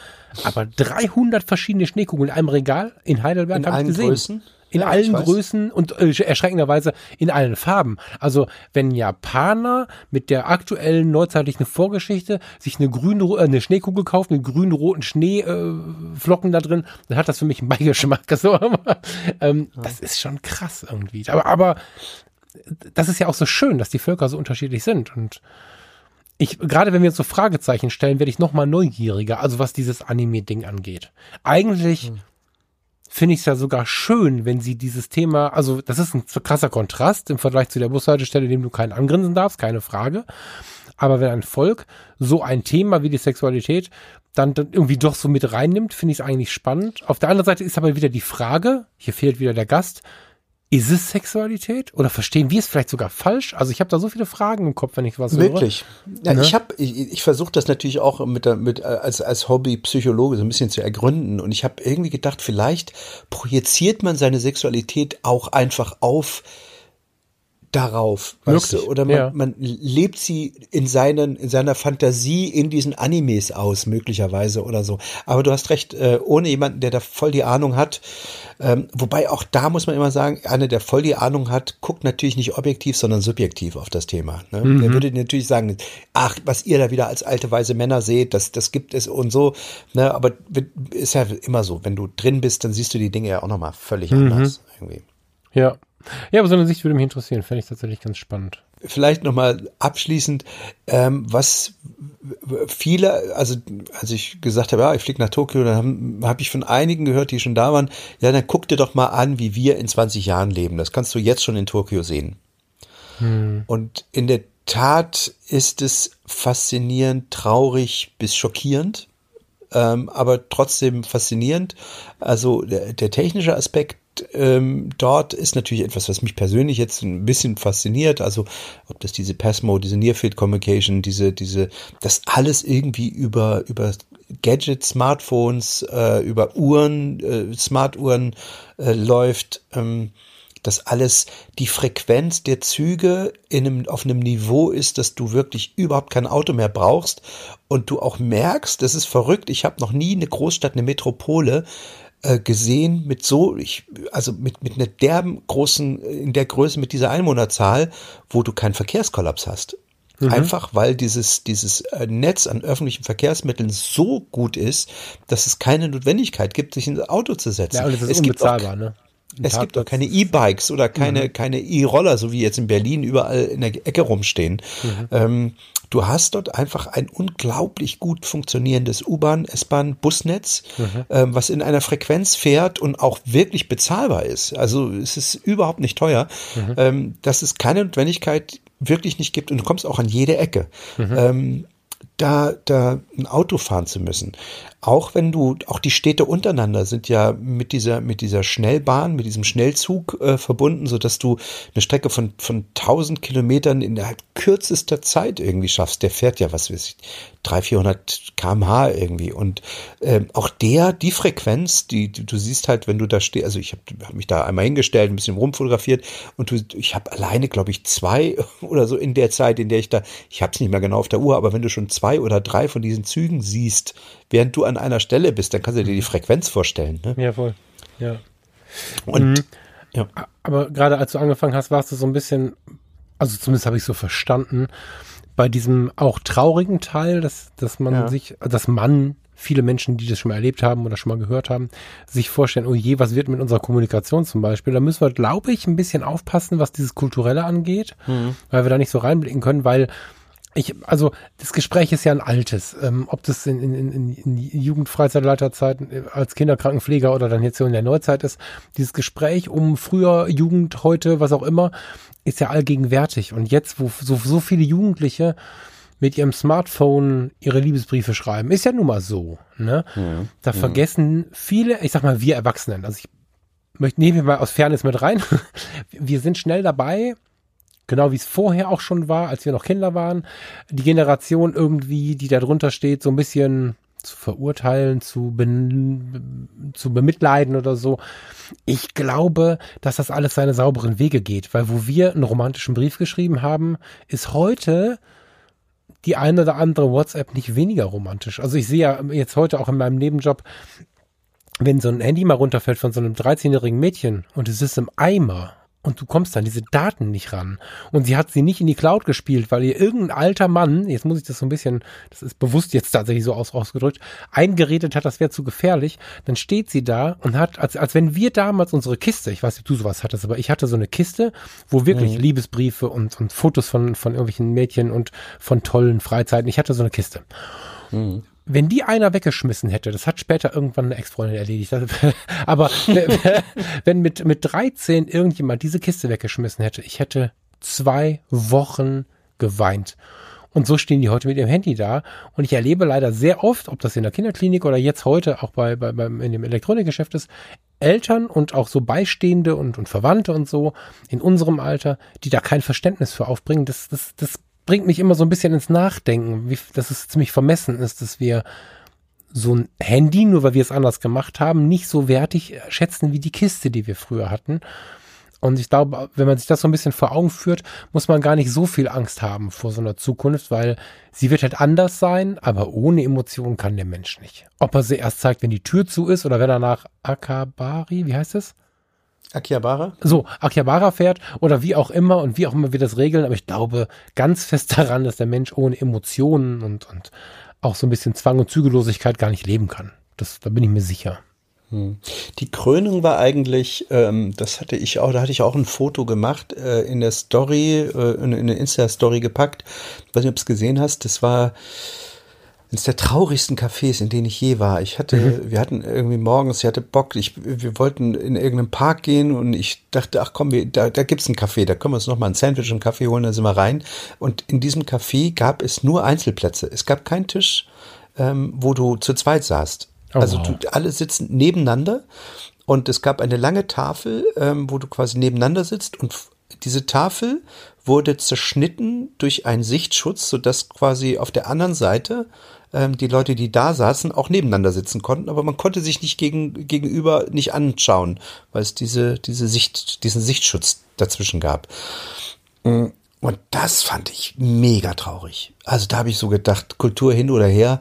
Aber 300 verschiedene Schneekugeln in einem Regal in Heidelberg habe ich gesehen. Größen? In ja, allen Größen und äh, erschreckenderweise in allen Farben. Also wenn Japaner mit der aktuellen neuzeitlichen Vorgeschichte sich eine grüne, äh, eine Schneekugel kaufen mit grünen, roten Schneeflocken äh, da drin, dann hat das für mich einen Beigeschmack. So, ähm, ja. Das ist schon krass irgendwie. Aber, aber das ist ja auch so schön, dass die Völker so unterschiedlich sind und ich, gerade wenn wir jetzt so Fragezeichen stellen, werde ich noch mal neugieriger, also was dieses Anime-Ding angeht. Eigentlich hm finde ich es ja sogar schön, wenn sie dieses Thema, also das ist ein krasser Kontrast im Vergleich zu der Bushaltestelle, in dem du keinen angrinsen darfst, keine Frage. Aber wenn ein Volk so ein Thema wie die Sexualität dann, dann irgendwie doch so mit reinnimmt, finde ich es eigentlich spannend. Auf der anderen Seite ist aber wieder die Frage, hier fehlt wieder der Gast, ist es Sexualität oder verstehen wir es vielleicht sogar falsch? Also ich habe da so viele Fragen im Kopf, wenn ich was Wirklich? höre. Ja, ne? Ich habe, ich, ich versuche das natürlich auch mit, mit als als Hobby-Psychologe so ein bisschen zu ergründen und ich habe irgendwie gedacht, vielleicht projiziert man seine Sexualität auch einfach auf darauf, weißt du? Oder man, ja. man lebt sie in seinen, in seiner Fantasie in diesen Animes aus, möglicherweise oder so. Aber du hast recht, äh, ohne jemanden, der da voll die Ahnung hat, ähm, wobei auch da muss man immer sagen, einer, der voll die Ahnung hat, guckt natürlich nicht objektiv, sondern subjektiv auf das Thema. Ne? Mhm. Der würde natürlich sagen, ach, was ihr da wieder als alte weise Männer seht, das, das gibt es und so. Ne? Aber ist ja immer so, wenn du drin bist, dann siehst du die Dinge ja auch nochmal völlig mhm. anders irgendwie. Ja. Ja, aber so eine Sicht würde mich interessieren. Fände ich tatsächlich ganz spannend. Vielleicht nochmal abschließend, ähm, was viele, also als ich gesagt habe, ja, ich fliege nach Tokio, dann habe hab ich von einigen gehört, die schon da waren, ja, dann guck dir doch mal an, wie wir in 20 Jahren leben. Das kannst du jetzt schon in Tokio sehen. Hm. Und in der Tat ist es faszinierend, traurig bis schockierend, ähm, aber trotzdem faszinierend. Also der, der technische Aspekt ähm, dort ist natürlich etwas, was mich persönlich jetzt ein bisschen fasziniert. Also ob das diese Passmo, diese Nearfield Communication, diese, diese, das alles irgendwie über, über Gadgets, Smartphones, äh, über Uhren, äh, Smartuhren äh, läuft. Ähm, dass alles die Frequenz der Züge in einem, auf einem Niveau ist, dass du wirklich überhaupt kein Auto mehr brauchst und du auch merkst, das ist verrückt, ich habe noch nie eine Großstadt, eine Metropole äh, gesehen mit so, ich, also mit, mit einer derben großen, in der Größe mit dieser Einwohnerzahl, wo du keinen Verkehrskollaps hast. Mhm. Einfach weil dieses, dieses äh, Netz an öffentlichen Verkehrsmitteln so gut ist, dass es keine Notwendigkeit gibt, sich ins Auto zu setzen. Ja, und das ist es unbezahlbar, ne? Es gibt auch keine E-Bikes oder keine, mhm. keine E-Roller, so wie jetzt in Berlin überall in der Ecke rumstehen. Mhm. Ähm, du hast dort einfach ein unglaublich gut funktionierendes U-Bahn, S-Bahn, Busnetz, mhm. ähm, was in einer Frequenz fährt und auch wirklich bezahlbar ist. Also es ist überhaupt nicht teuer. Mhm. Ähm, dass es keine Notwendigkeit wirklich nicht gibt und du kommst auch an jede Ecke. Mhm. Ähm, da, da ein Auto fahren zu müssen. Auch wenn du, auch die Städte untereinander sind ja mit dieser, mit dieser Schnellbahn, mit diesem Schnellzug äh, verbunden, so dass du eine Strecke von, von 1000 Kilometern innerhalb kürzester Zeit irgendwie schaffst. Der fährt ja, was weiß ich, 300, 400 kmh irgendwie. Und ähm, auch der, die Frequenz, die, die du siehst halt, wenn du da stehst, also ich habe hab mich da einmal hingestellt, ein bisschen rumfotografiert und du, ich habe alleine, glaube ich, zwei oder so in der Zeit, in der ich da, ich habe es nicht mehr genau auf der Uhr, aber wenn du schon zwei oder drei von diesen Zügen siehst, während du an einer Stelle bist, dann kannst du dir die Frequenz vorstellen. Ne? Ja, voll. Ja. Und mhm. ja. Aber gerade als du angefangen hast, warst du so ein bisschen, also zumindest habe ich so verstanden, bei diesem auch traurigen Teil, dass, dass man ja. sich, dass man viele Menschen, die das schon mal erlebt haben oder schon mal gehört haben, sich vorstellen, oh je, was wird mit unserer Kommunikation zum Beispiel? Da müssen wir, glaube ich, ein bisschen aufpassen, was dieses Kulturelle angeht, mhm. weil wir da nicht so reinblicken können, weil ich, also das Gespräch ist ja ein altes. Ähm, ob das in, in, in, in Jugendfreizeitleiterzeiten äh, als Kinderkrankenpfleger oder dann jetzt so in der Neuzeit ist, dieses Gespräch um früher, Jugend, heute, was auch immer, ist ja allgegenwärtig. Und jetzt, wo so, so viele Jugendliche mit ihrem Smartphone ihre Liebesbriefe schreiben, ist ja nun mal so. Ne? Ja, da ja. vergessen viele, ich sag mal, wir Erwachsenen, also ich möchte, nehmen wir mal aus Fairness mit rein, wir sind schnell dabei, Genau wie es vorher auch schon war, als wir noch Kinder waren. Die Generation irgendwie, die da drunter steht, so ein bisschen zu verurteilen, zu, be zu bemitleiden oder so. Ich glaube, dass das alles seine sauberen Wege geht, weil wo wir einen romantischen Brief geschrieben haben, ist heute die eine oder andere WhatsApp nicht weniger romantisch. Also ich sehe ja jetzt heute auch in meinem Nebenjob, wenn so ein Handy mal runterfällt von so einem 13-jährigen Mädchen und es ist im Eimer und du kommst an diese Daten nicht ran. Und sie hat sie nicht in die Cloud gespielt, weil ihr irgendein alter Mann, jetzt muss ich das so ein bisschen, das ist bewusst jetzt tatsächlich so aus, ausgedrückt, eingeredet hat, das wäre zu gefährlich. Dann steht sie da und hat, als, als wenn wir damals unsere Kiste, ich weiß nicht, ob du sowas hattest, aber ich hatte so eine Kiste, wo wirklich mhm. Liebesbriefe und, und Fotos von, von irgendwelchen Mädchen und von tollen Freizeiten, ich hatte so eine Kiste. Mhm wenn die einer weggeschmissen hätte, das hat später irgendwann eine Ex-Freundin erledigt, aber wenn mit, mit 13 irgendjemand diese Kiste weggeschmissen hätte, ich hätte zwei Wochen geweint. Und so stehen die heute mit ihrem Handy da. Und ich erlebe leider sehr oft, ob das in der Kinderklinik oder jetzt heute auch bei, bei, beim, in dem Elektronikgeschäft ist, Eltern und auch so Beistehende und, und Verwandte und so in unserem Alter, die da kein Verständnis für aufbringen. Das, das, das bringt mich immer so ein bisschen ins Nachdenken, wie, dass es ziemlich vermessen ist, dass wir so ein Handy, nur weil wir es anders gemacht haben, nicht so wertig schätzen wie die Kiste, die wir früher hatten. Und ich glaube, wenn man sich das so ein bisschen vor Augen führt, muss man gar nicht so viel Angst haben vor so einer Zukunft, weil sie wird halt anders sein, aber ohne Emotionen kann der Mensch nicht. Ob er sie erst zeigt, wenn die Tür zu ist oder wenn er nach Akabari, wie heißt es? Akihabara? So, Akihabara fährt oder wie auch immer und wie auch immer wir das regeln, aber ich glaube ganz fest daran, dass der Mensch ohne Emotionen und, und auch so ein bisschen Zwang und Zügellosigkeit gar nicht leben kann. Das, da bin ich mir sicher. Hm. Die Krönung war eigentlich, ähm, das hatte ich auch, da hatte ich auch ein Foto gemacht, äh, in der Story, äh, in, in eine Insta-Story gepackt. Ich weiß nicht, ob du es gesehen hast. Das war eines der traurigsten Cafés, in denen ich je war. Ich hatte, mhm. wir hatten irgendwie morgens, ich hatte Bock, ich, wir wollten in irgendeinen Park gehen und ich dachte, ach komm, wir, da, da gibt's einen Café, da können wir uns noch mal ein Sandwich und einen Kaffee holen, da sind wir rein. Und in diesem Café gab es nur Einzelplätze. Es gab keinen Tisch, ähm, wo du zu zweit saßt. Oh, also wow. du, alle sitzen nebeneinander und es gab eine lange Tafel, ähm, wo du quasi nebeneinander sitzt und diese Tafel wurde zerschnitten durch einen Sichtschutz, sodass quasi auf der anderen Seite ähm, die Leute, die da saßen, auch nebeneinander sitzen konnten, aber man konnte sich nicht gegen, gegenüber nicht anschauen, weil es diese, diese Sicht, diesen Sichtschutz dazwischen gab. Mm, und das fand ich mega traurig. Also da habe ich so gedacht, Kultur hin oder her,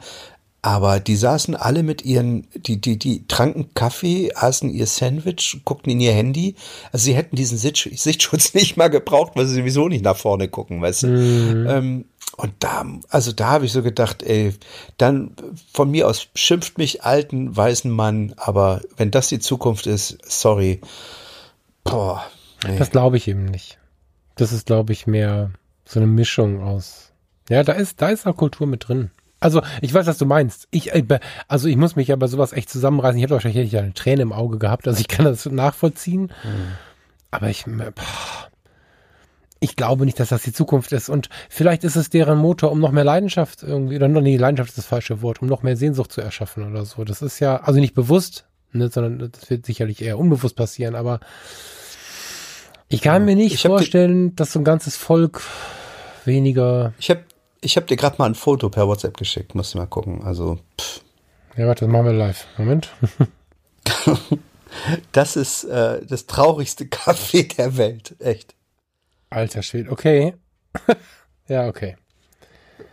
aber die saßen alle mit ihren, die, die, die tranken Kaffee, aßen ihr Sandwich, guckten in ihr Handy. Also sie hätten diesen Sichtschutz nicht mal gebraucht, weil sie sowieso nicht nach vorne gucken, weißt du. Mhm. Ähm, und da, also da habe ich so gedacht, ey, dann von mir aus schimpft mich alten weißen Mann, aber wenn das die Zukunft ist, sorry. Boah. Nee. Das glaube ich eben nicht. Das ist, glaube ich, mehr so eine Mischung aus. Ja, da ist, da ist auch Kultur mit drin. Also, ich weiß, was du meinst. Ich, äh, also, ich muss mich ja bei sowas echt zusammenreißen. Ich habe wahrscheinlich eine Träne im Auge gehabt, also ich kann das nachvollziehen. Mhm. Aber ich, boah, ich glaube nicht, dass das die Zukunft ist. Und vielleicht ist es deren Motor, um noch mehr Leidenschaft irgendwie, oder nee, Leidenschaft ist das falsche Wort, um noch mehr Sehnsucht zu erschaffen oder so. Das ist ja, also nicht bewusst, ne, sondern das wird sicherlich eher unbewusst passieren, aber ich kann ja. mir nicht vorstellen, dass so ein ganzes Volk weniger. Ich habe ich hab dir gerade mal ein Foto per WhatsApp geschickt, musst du mal gucken. Also. Pff. Ja, warte, das machen wir live. Moment. das ist äh, das traurigste Café der Welt, echt. Alter Schwede, okay. ja, okay.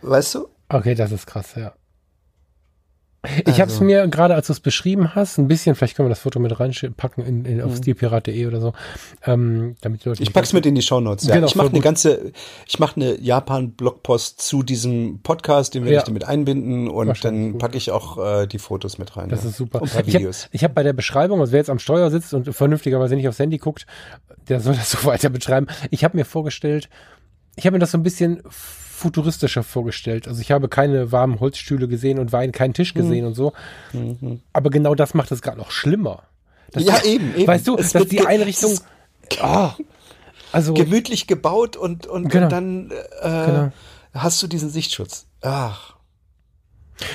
Weißt du? Okay, das ist krass, ja. Ich also. habe es mir gerade, als du es beschrieben hast, ein bisschen, vielleicht können wir das Foto mit reinpacken in, in, auf mhm. stilpirat.de oder so, ähm, damit die Leute. Ich pack's mit in die Shownotes. Ja. Genau, ich mache eine ganze, ich mache eine Japan-Blogpost zu diesem Podcast, den werde ja. ich damit einbinden und dann packe ich auch äh, die Fotos mit rein. Das ja. ist super. Und ein paar Videos. Ich habe hab bei der Beschreibung, also wer jetzt am Steuer sitzt und vernünftigerweise nicht aufs Handy guckt, der soll das so weiter betreiben. Ich habe mir vorgestellt, ich habe mir das so ein bisschen futuristischer vorgestellt. Also ich habe keine warmen Holzstühle gesehen und Wein keinen Tisch gesehen mhm. und so. Mhm. Aber genau das macht es gerade noch schlimmer. Das ja, eben, eben. Weißt du, es dass die Einrichtung oh, also gemütlich gebaut und, und, genau. und dann äh, genau. hast du diesen Sichtschutz. Ach.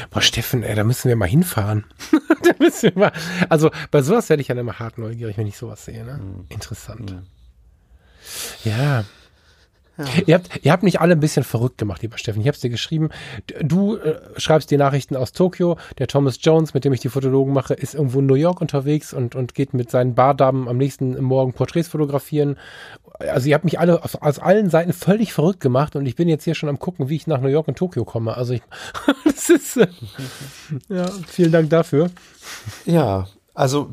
Boah, Steffen, ey, da müssen wir mal hinfahren. da müssen wir mal. Also bei sowas werde ich ja immer hart neugierig, wenn ich sowas sehe. Ne? Mhm. Interessant. Mhm. Ja, ja. Ihr, habt, ihr habt mich alle ein bisschen verrückt gemacht, lieber Steffen. Ich habe es dir geschrieben. Du äh, schreibst die Nachrichten aus Tokio. Der Thomas Jones, mit dem ich die Fotologen mache, ist irgendwo in New York unterwegs und, und geht mit seinen Bardamen am nächsten Morgen Porträts fotografieren. Also ihr habt mich alle aus, allen Seiten völlig verrückt gemacht und ich bin jetzt hier schon am gucken, wie ich nach New York und Tokio komme. Also ich, das ist, äh, ja, vielen Dank dafür. Ja, also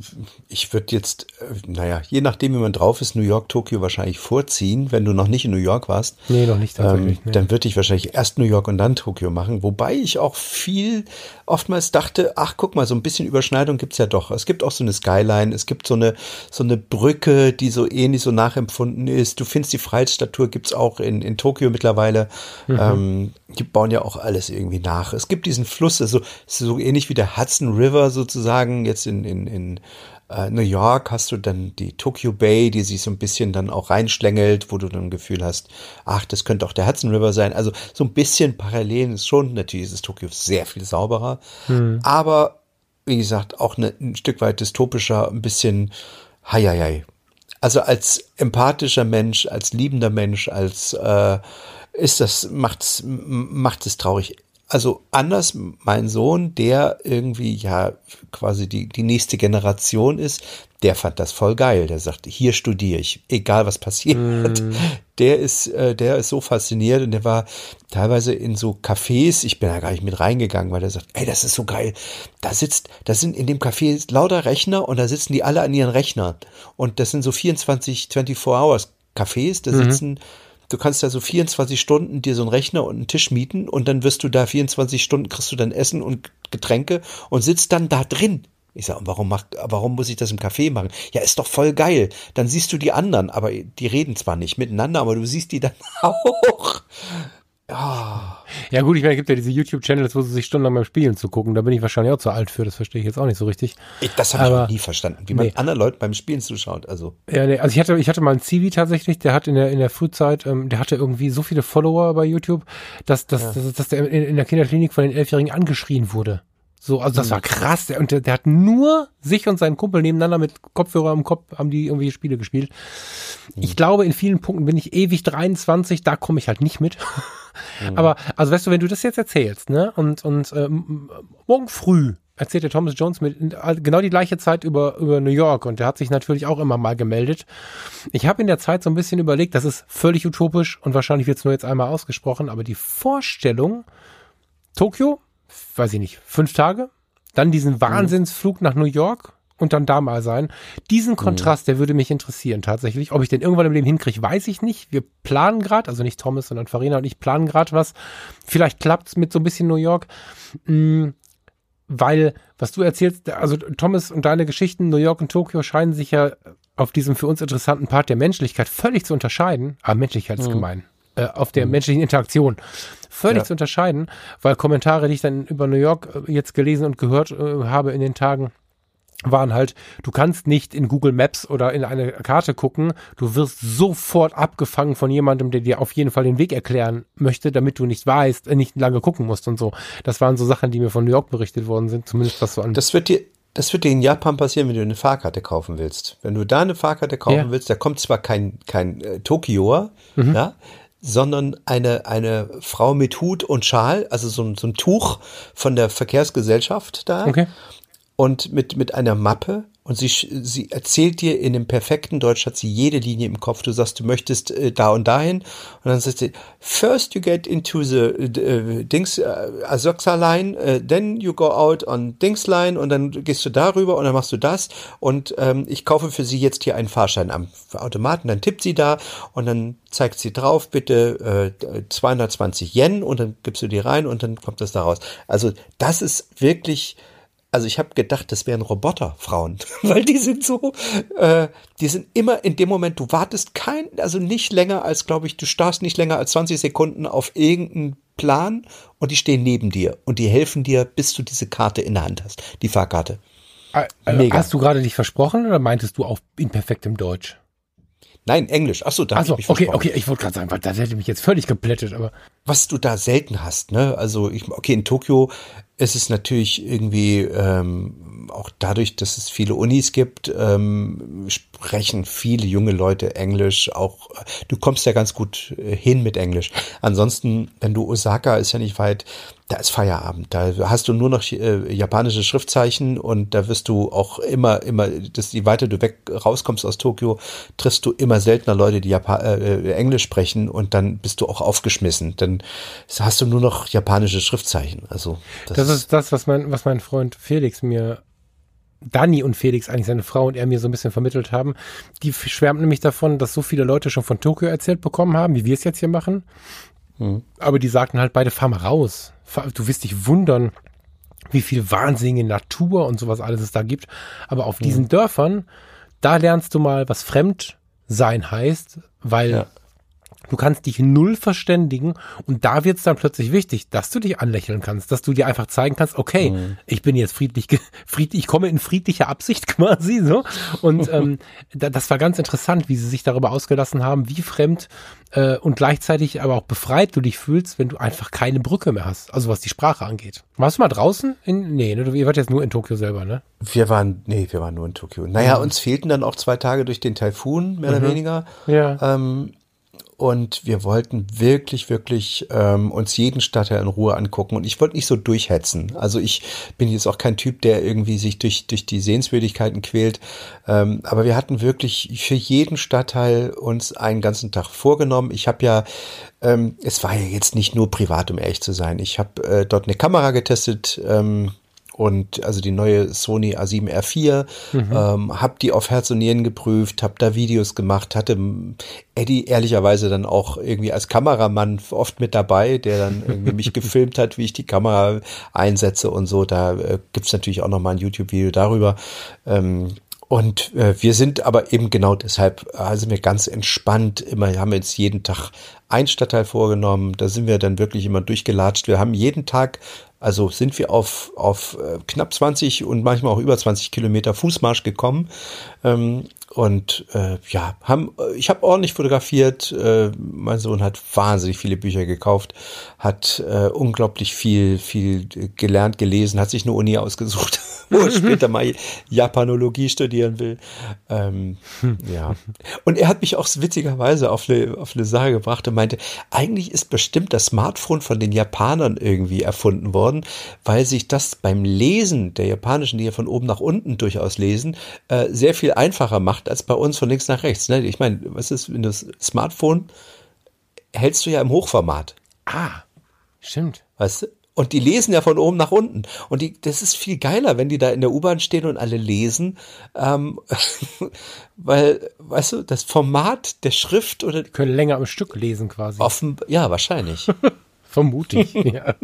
ich würde jetzt, äh, naja, je nachdem, wie man drauf ist, New York, Tokio wahrscheinlich vorziehen, wenn du noch nicht in New York warst. Nee, noch nicht tatsächlich. Ähm, nee. Dann würde ich wahrscheinlich erst New York und dann Tokio machen. Wobei ich auch viel oftmals dachte, ach guck mal, so ein bisschen Überschneidung gibt's ja doch. Es gibt auch so eine Skyline, es gibt so eine, so eine Brücke, die so ähnlich so nachempfunden ist. Du findest die Freiheitsstatue gibt's auch in, in Tokio mittlerweile. Mhm. Ähm, die bauen ja auch alles irgendwie nach. Es gibt diesen Fluss, also so ähnlich wie der Hudson River sozusagen jetzt in, in in äh, New York hast du dann die Tokyo Bay, die sich so ein bisschen dann auch reinschlängelt, wo du dann ein Gefühl hast, ach, das könnte auch der Hudson River sein. Also so ein bisschen parallel ist schon, natürlich ist es Tokio sehr viel sauberer, hm. aber wie gesagt, auch eine, ein Stück weit dystopischer, ein bisschen, hei, hei, hei. Also als empathischer Mensch, als liebender Mensch, als äh, ist das, macht's, macht es traurig also anders mein Sohn, der irgendwie ja quasi die, die nächste Generation ist, der fand das voll geil. Der sagte, hier studiere ich, egal was passiert. Mm. Der ist, äh, der ist so fasziniert und der war teilweise in so Cafés. Ich bin da gar nicht mit reingegangen, weil der sagt, ey, das ist so geil. Da sitzt, da sind in dem Café lauter Rechner und da sitzen die alle an ihren Rechnern. Und das sind so 24, 24 Hours Cafés, da mhm. sitzen Du kannst da so 24 Stunden dir so einen Rechner und einen Tisch mieten und dann wirst du da 24 Stunden kriegst du dann Essen und Getränke und sitzt dann da drin. Ich sag, warum macht, warum muss ich das im Café machen? Ja, ist doch voll geil. Dann siehst du die anderen, aber die reden zwar nicht miteinander, aber du siehst die dann auch. Ja gut, ich meine, es gibt ja diese YouTube-Channels, wo sie sich stundenlang beim Spielen zu gucken. Da bin ich wahrscheinlich auch zu alt für. Das verstehe ich jetzt auch nicht so richtig. Ich, das habe ich noch nie verstanden, wie man nee. anderen Leuten beim Spielen zuschaut. Also ja, nee, also ich hatte, ich hatte mal einen Zivi tatsächlich. Der hat in der in der Frühzeit, ähm, der hatte irgendwie so viele Follower bei YouTube, dass dass, ja. dass, dass der in, in der Kinderklinik von den Elfjährigen angeschrien wurde. So, also das war mhm. krass. Der, und der, der hat nur sich und seinen Kumpel nebeneinander mit Kopfhörer im Kopf haben die irgendwelche Spiele gespielt. Ich mhm. glaube, in vielen Punkten bin ich ewig 23, da komme ich halt nicht mit. Mhm. Aber, also weißt du, wenn du das jetzt erzählst, ne, und, und ähm, morgen früh erzählt der Thomas Jones mit genau die gleiche Zeit über, über New York und der hat sich natürlich auch immer mal gemeldet. Ich habe in der Zeit so ein bisschen überlegt, das ist völlig utopisch und wahrscheinlich wird es nur jetzt einmal ausgesprochen, aber die Vorstellung, Tokio, weiß ich nicht, fünf Tage, dann diesen mhm. Wahnsinnsflug nach New York und dann da mal sein. Diesen Kontrast, der würde mich interessieren tatsächlich. Ob ich den irgendwann im Leben hinkriege, weiß ich nicht. Wir planen gerade, also nicht Thomas, sondern Farina und ich planen gerade was. Vielleicht klappt's mit so ein bisschen New York. Mhm weil, was du erzählst, also Thomas und deine Geschichten, New York und Tokio scheinen sich ja auf diesem für uns interessanten Part der Menschlichkeit völlig zu unterscheiden. Aber Menschlichkeit ist mhm. gemein. Äh, auf der mhm. menschlichen Interaktion völlig ja. zu unterscheiden, weil Kommentare, die ich dann über New York äh, jetzt gelesen und gehört äh, habe in den Tagen, waren halt, du kannst nicht in Google Maps oder in eine Karte gucken, du wirst sofort abgefangen von jemandem, der dir auf jeden Fall den Weg erklären möchte, damit du nicht weißt, nicht lange gucken musst und so. Das waren so Sachen, die mir von New York berichtet worden sind, zumindest was so an. Das wird dir, das wird dir in Japan passieren, wenn du eine Fahrkarte kaufen willst. Wenn du da eine Fahrkarte kaufen ja. willst, da kommt zwar kein, kein äh, Tokioer, mhm. ja, sondern eine, eine Frau mit Hut und Schal, also so, so ein Tuch von der Verkehrsgesellschaft da. Okay und mit, mit einer Mappe und sie, sie erzählt dir in dem perfekten Deutsch, hat sie jede Linie im Kopf. Du sagst, du möchtest äh, da und dahin. Und dann sagt sie, first you get into the uh, Dings, uh, Asoxa Line, uh, then you go out on Dings Line und dann gehst du darüber und dann machst du das. Und ähm, ich kaufe für sie jetzt hier einen Fahrschein am Automaten. Dann tippt sie da und dann zeigt sie drauf, bitte äh, 220 Yen und dann gibst du die rein und dann kommt das da raus. Also das ist wirklich also ich habe gedacht, das wären Roboterfrauen, weil die sind so, äh, die sind immer in dem Moment, du wartest kein, also nicht länger als, glaube ich, du starrst nicht länger als 20 Sekunden auf irgendeinen Plan und die stehen neben dir und die helfen dir, bis du diese Karte in der Hand hast, die Fahrkarte. Also Mega. Hast du gerade dich versprochen oder meintest du auch in perfektem Deutsch? Nein, Englisch. Ach so, da Ach so, ich okay, okay, ich wollte gerade sagen, weil das hätte mich jetzt völlig geplättet, aber was du da selten hast, ne? Also ich, okay, in Tokio ist es natürlich irgendwie ähm, auch dadurch, dass es viele Unis gibt, ähm, sprechen viele junge Leute Englisch. Auch du kommst ja ganz gut äh, hin mit Englisch. Ansonsten, wenn du Osaka ist ja nicht weit, da ist Feierabend. Da hast du nur noch äh, japanische Schriftzeichen und da wirst du auch immer, immer, das, je weiter du weg rauskommst aus Tokio, triffst du immer seltener Leute, die Japan äh, Englisch sprechen und dann bist du auch aufgeschmissen. Dann hast du nur noch japanische Schriftzeichen. Also das, das ist das, was mein, was mein Freund Felix mir Dani und Felix, eigentlich seine Frau und er mir so ein bisschen vermittelt haben. Die schwärmen nämlich davon, dass so viele Leute schon von Tokio erzählt bekommen haben, wie wir es jetzt hier machen. Hm. Aber die sagten halt beide, fahr mal raus. Du wirst dich wundern, wie viel wahnsinnige Natur und sowas alles es da gibt. Aber auf diesen Dörfern, da lernst du mal, was Fremdsein heißt, weil ja. Du kannst dich null verständigen und da wird es dann plötzlich wichtig, dass du dich anlächeln kannst, dass du dir einfach zeigen kannst, okay, mhm. ich bin jetzt friedlich, friedlich, ich komme in friedlicher Absicht quasi so. Und ähm, das war ganz interessant, wie sie sich darüber ausgelassen haben, wie fremd äh, und gleichzeitig aber auch befreit du dich fühlst, wenn du einfach keine Brücke mehr hast, also was die Sprache angeht. Warst du mal draußen? In, nee, ne? ihr wart jetzt nur in Tokio selber, ne? Wir waren, nee, wir waren nur in Tokio. Naja, mhm. uns fehlten dann auch zwei Tage durch den Taifun, mehr mhm. oder weniger. Ja. Ähm, und wir wollten wirklich, wirklich ähm, uns jeden Stadtteil in Ruhe angucken. Und ich wollte nicht so durchhetzen. Also ich bin jetzt auch kein Typ, der irgendwie sich durch, durch die Sehenswürdigkeiten quält. Ähm, aber wir hatten wirklich für jeden Stadtteil uns einen ganzen Tag vorgenommen. Ich habe ja, ähm, es war ja jetzt nicht nur privat, um ehrlich zu sein. Ich habe äh, dort eine Kamera getestet. Ähm, und also die neue Sony A7R4, mhm. ähm, habe die auf Herz und Nieren geprüft, habe da Videos gemacht, hatte Eddie ehrlicherweise dann auch irgendwie als Kameramann oft mit dabei, der dann irgendwie mich gefilmt hat, wie ich die Kamera einsetze und so. Da äh, gibt's natürlich auch noch mal ein YouTube-Video darüber. Ähm, und äh, wir sind aber eben genau deshalb, also wir ganz entspannt, immer haben jetzt jeden Tag ein Stadtteil vorgenommen, da sind wir dann wirklich immer durchgelatscht. Wir haben jeden Tag also sind wir auf, auf äh, knapp 20 und manchmal auch über 20 Kilometer Fußmarsch gekommen. Ähm, und äh, ja, haben, ich habe ordentlich fotografiert. Äh, mein Sohn hat wahnsinnig viele Bücher gekauft, hat äh, unglaublich viel, viel gelernt, gelesen, hat sich eine Uni ausgesucht, wo er später mal Japanologie studieren will. Ähm, ja. Und er hat mich auch witzigerweise auf eine, auf eine Sache gebracht und meinte, eigentlich ist bestimmt das Smartphone von den Japanern irgendwie erfunden worden, weil sich das beim Lesen der Japanischen, die ja von oben nach unten durchaus lesen, äh, sehr viel einfacher macht macht als bei uns von links nach rechts. Ne? Ich meine, was ist, wenn das Smartphone hältst du ja im Hochformat. Ah, stimmt. Weißt du? Und die lesen ja von oben nach unten. Und die, das ist viel geiler, wenn die da in der U-Bahn stehen und alle lesen. Ähm, weil, weißt du, das Format der Schrift oder. Die können länger am Stück lesen quasi. Offen, ja, wahrscheinlich. Vermute ich. ja.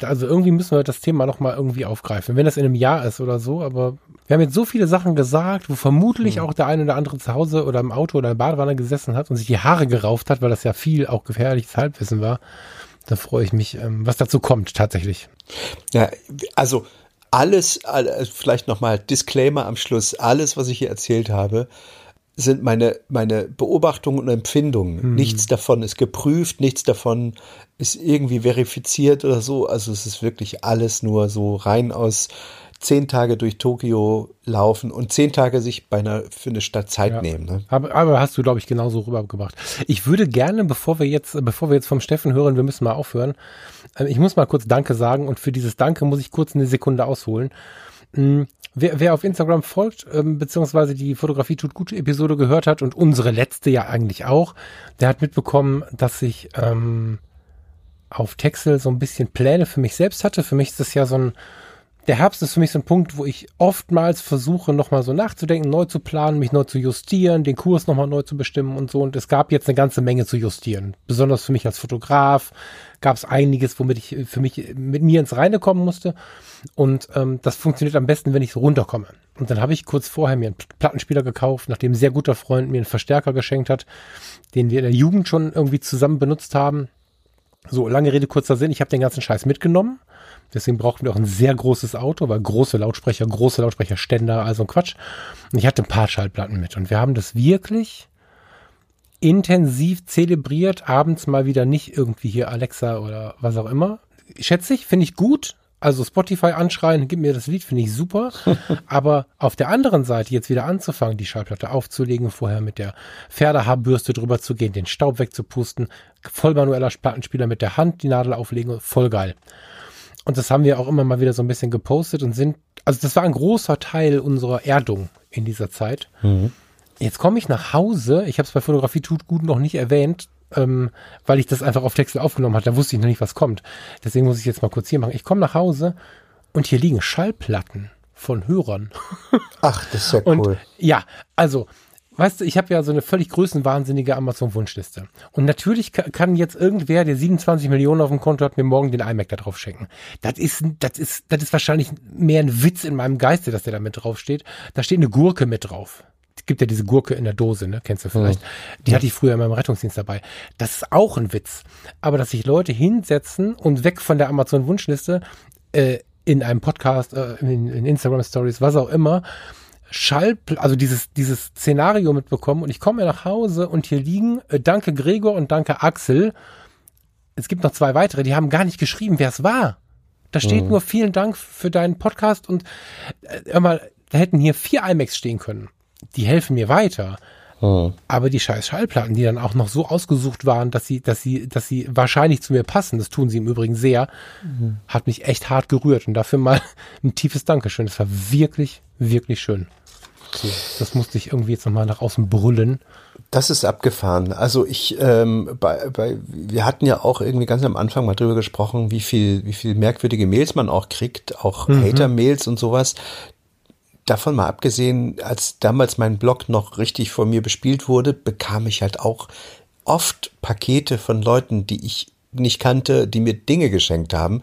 Also irgendwie müssen wir das Thema nochmal irgendwie aufgreifen. Wenn das in einem Jahr ist oder so, aber wir haben jetzt so viele Sachen gesagt, wo vermutlich mhm. auch der eine oder andere zu Hause oder im Auto oder im Badewanne gesessen hat und sich die Haare gerauft hat, weil das ja viel auch gefährliches Halbwissen war. Da freue ich mich, ähm, was dazu kommt tatsächlich. Ja, also alles, vielleicht nochmal Disclaimer am Schluss, alles, was ich hier erzählt habe, sind meine, meine Beobachtungen und Empfindungen. Hm. Nichts davon ist geprüft, nichts davon ist irgendwie verifiziert oder so. Also es ist wirklich alles nur so rein aus zehn Tage durch Tokio laufen und zehn Tage sich bei einer, für eine Stadt Zeit ja. nehmen. Ne? Aber, aber hast du, glaube ich, genauso rübergebracht. Ich würde gerne, bevor wir jetzt, bevor wir jetzt vom Steffen hören, wir müssen mal aufhören, äh, ich muss mal kurz Danke sagen und für dieses Danke muss ich kurz eine Sekunde ausholen. Hm, wer, wer auf Instagram folgt, ähm, beziehungsweise die Fotografie tut gute Episode gehört hat und unsere letzte ja eigentlich auch, der hat mitbekommen, dass ich ähm, auf Texel so ein bisschen Pläne für mich selbst hatte. Für mich ist das ja so ein der Herbst ist für mich so ein Punkt, wo ich oftmals versuche, nochmal so nachzudenken, neu zu planen, mich neu zu justieren, den Kurs nochmal neu zu bestimmen und so. Und es gab jetzt eine ganze Menge zu justieren. Besonders für mich als Fotograf gab es einiges, womit ich für mich mit mir ins Reine kommen musste. Und ähm, das funktioniert am besten, wenn ich so runterkomme. Und dann habe ich kurz vorher mir einen Plattenspieler gekauft, nachdem ein sehr guter Freund mir einen Verstärker geschenkt hat, den wir in der Jugend schon irgendwie zusammen benutzt haben. So, lange Rede, kurzer Sinn. Ich habe den ganzen Scheiß mitgenommen Deswegen brauchten wir auch ein sehr großes Auto, weil große Lautsprecher, große Lautsprecherständer, also Quatsch. Und ich hatte ein paar Schallplatten mit. Und wir haben das wirklich intensiv zelebriert, abends mal wieder nicht irgendwie hier Alexa oder was auch immer. Schätze ich, finde ich gut. Also Spotify anschreien, gib mir das Lied, finde ich super. Aber auf der anderen Seite jetzt wieder anzufangen, die Schallplatte aufzulegen, vorher mit der Pferdehaarbürste drüber zu gehen, den Staub wegzupusten, voll manueller Plattenspieler mit der Hand die Nadel auflegen, voll geil. Und das haben wir auch immer mal wieder so ein bisschen gepostet und sind, also das war ein großer Teil unserer Erdung in dieser Zeit. Mhm. Jetzt komme ich nach Hause, ich habe es bei Fotografie tut gut noch nicht erwähnt, ähm, weil ich das einfach auf Texte aufgenommen hatte, da wusste ich noch nicht, was kommt. Deswegen muss ich jetzt mal kurz hier machen. Ich komme nach Hause und hier liegen Schallplatten von Hörern. Ach, das ist ja cool. Und, ja, also weißt du, ich habe ja so eine völlig größenwahnsinnige Amazon-Wunschliste. Und natürlich kann jetzt irgendwer, der 27 Millionen auf dem Konto hat, mir morgen den iMac da drauf schenken. Das ist, das ist, das ist wahrscheinlich mehr ein Witz in meinem Geiste, dass der da mit drauf steht. Da steht eine Gurke mit drauf. Es gibt ja diese Gurke in der Dose, ne? Kennst du vielleicht? Mhm. Die hatte ich früher in meinem Rettungsdienst dabei. Das ist auch ein Witz. Aber dass sich Leute hinsetzen und weg von der Amazon-Wunschliste, äh, in einem Podcast, äh, in, in Instagram Stories, was auch immer, Schall, also dieses, dieses Szenario mitbekommen und ich komme nach Hause und hier liegen, äh, danke Gregor und danke Axel. Es gibt noch zwei weitere, die haben gar nicht geschrieben, wer es war. Da steht mhm. nur vielen Dank für deinen Podcast und äh, mal, da hätten hier vier IMAX stehen können. Die helfen mir weiter. Mhm. Aber die scheiß Schallplatten, die dann auch noch so ausgesucht waren, dass sie, dass sie, dass sie wahrscheinlich zu mir passen, das tun sie im Übrigen sehr, mhm. hat mich echt hart gerührt. Und dafür mal ein tiefes Dankeschön. Das war wirklich, wirklich schön. So, das musste ich irgendwie jetzt nochmal nach außen brüllen. Das ist abgefahren. Also ich, ähm, bei, bei, wir hatten ja auch irgendwie ganz am Anfang mal drüber gesprochen, wie viel, wie viel merkwürdige Mails man auch kriegt, auch mhm. Hater-Mails und sowas. Davon mal abgesehen, als damals mein Blog noch richtig von mir bespielt wurde, bekam ich halt auch oft Pakete von Leuten, die ich nicht kannte, die mir Dinge geschenkt haben.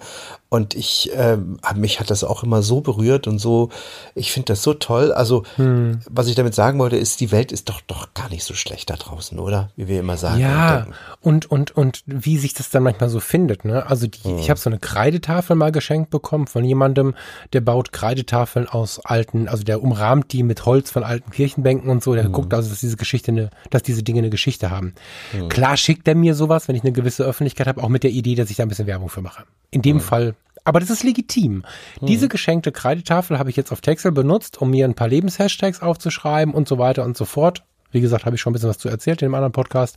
Und ich, äh, mich hat das auch immer so berührt und so, ich finde das so toll. Also, hm. was ich damit sagen wollte, ist, die Welt ist doch doch gar nicht so schlecht da draußen, oder? Wie wir immer sagen. Ja, und, und, und wie sich das dann manchmal so findet, ne? Also, die, hm. ich habe so eine Kreidetafel mal geschenkt bekommen von jemandem, der baut Kreidetafeln aus alten, also der umrahmt die mit Holz von alten Kirchenbänken und so. Der hm. guckt also, dass diese Geschichte eine, dass diese Dinge eine Geschichte haben. Hm. Klar schickt er mir sowas, wenn ich eine gewisse Öffentlichkeit habe, auch mit der Idee, dass ich da ein bisschen Werbung für mache. In dem hm. Fall aber das ist legitim. Hm. Diese geschenkte Kreidetafel habe ich jetzt auf Texel benutzt, um mir ein paar Lebenshashtags aufzuschreiben und so weiter und so fort. Wie gesagt, habe ich schon ein bisschen was zu erzählt in einem anderen Podcast.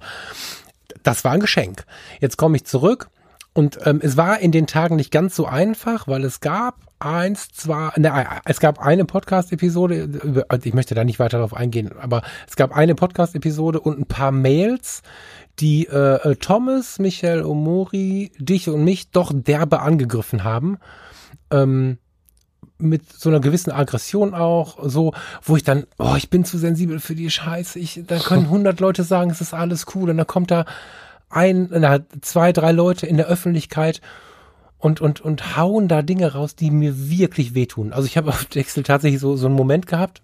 Das war ein Geschenk. Jetzt komme ich zurück Und ähm, es war in den Tagen nicht ganz so einfach, weil es gab eins, zwei, ne, es gab eine Podcast-Episode, also ich möchte da nicht weiter darauf eingehen, aber es gab eine Podcast-Episode und ein paar Mails, die äh, Thomas, Michael Omori, dich und mich doch derbe angegriffen haben. Ähm, mit so einer gewissen Aggression auch, so, wo ich dann, oh, ich bin zu sensibel für die Scheiße, ich, da können 100 Leute sagen, es ist alles cool und dann kommt da ein, na, zwei, drei Leute in der Öffentlichkeit und, und, und hauen da Dinge raus, die mir wirklich wehtun. Also ich habe auf Dexel tatsächlich so, so einen Moment gehabt,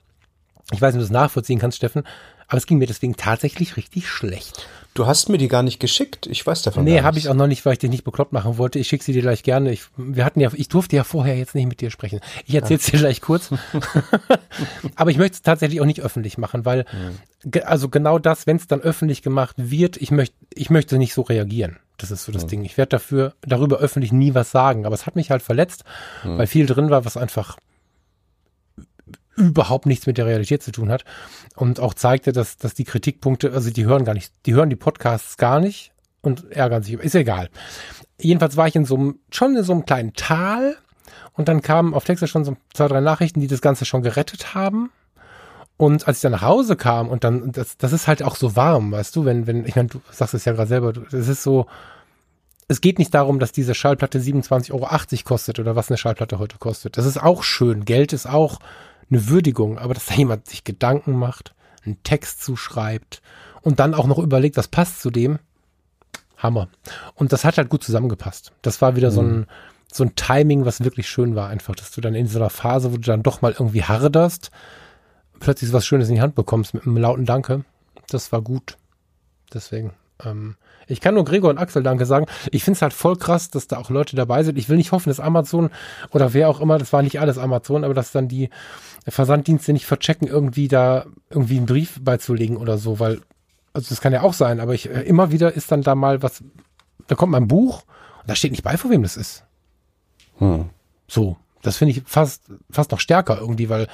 ich weiß nicht, ob du das nachvollziehen kannst, Steffen, aber es ging mir deswegen tatsächlich richtig schlecht. Du hast mir die gar nicht geschickt. Ich weiß davon Nee, habe ich auch noch nicht, weil ich dich nicht bekloppt machen wollte. Ich schicke sie dir gleich gerne. Ich, wir hatten ja, ich durfte ja vorher jetzt nicht mit dir sprechen. Ich erzähle es ja. dir gleich kurz. Aber ich möchte es tatsächlich auch nicht öffentlich machen, weil, mhm. also genau das, wenn es dann öffentlich gemacht wird, ich möchte, ich möchte nicht so reagieren. Das ist so das mhm. Ding. Ich werde dafür, darüber öffentlich nie was sagen. Aber es hat mich halt verletzt, mhm. weil viel drin war, was einfach überhaupt nichts mit der Realität zu tun hat und auch zeigte, dass, dass die Kritikpunkte, also die hören gar nicht, die hören die Podcasts gar nicht und ärgern sich. Ist egal. Jedenfalls war ich in so einem, schon in so einem kleinen Tal und dann kamen auf Texas schon so zwei, drei Nachrichten, die das Ganze schon gerettet haben. Und als ich dann nach Hause kam und dann, das, das ist halt auch so warm, weißt du, wenn, wenn, ich meine, du sagst es ja gerade selber, es ist so, es geht nicht darum, dass diese Schallplatte 27,80 Euro kostet oder was eine Schallplatte heute kostet. Das ist auch schön. Geld ist auch eine Würdigung, aber dass da jemand sich Gedanken macht, einen Text zuschreibt und dann auch noch überlegt, was passt zu dem, Hammer. Und das hat halt gut zusammengepasst. Das war wieder mhm. so ein so ein Timing, was wirklich schön war, einfach, dass du dann in so einer Phase, wo du dann doch mal irgendwie harderst, plötzlich was Schönes in die Hand bekommst mit einem lauten Danke. Das war gut. Deswegen. Ähm, ich kann nur Gregor und Axel Danke sagen. Ich finde es halt voll krass, dass da auch Leute dabei sind. Ich will nicht hoffen, dass Amazon oder wer auch immer, das war nicht alles Amazon, aber dass dann die Versanddienste nicht verchecken, irgendwie da irgendwie einen Brief beizulegen oder so, weil, also das kann ja auch sein, aber ich äh, immer wieder ist dann da mal was, da kommt mein Buch und da steht nicht bei, von wem das ist. Hm. So, das finde ich fast, fast noch stärker irgendwie, weil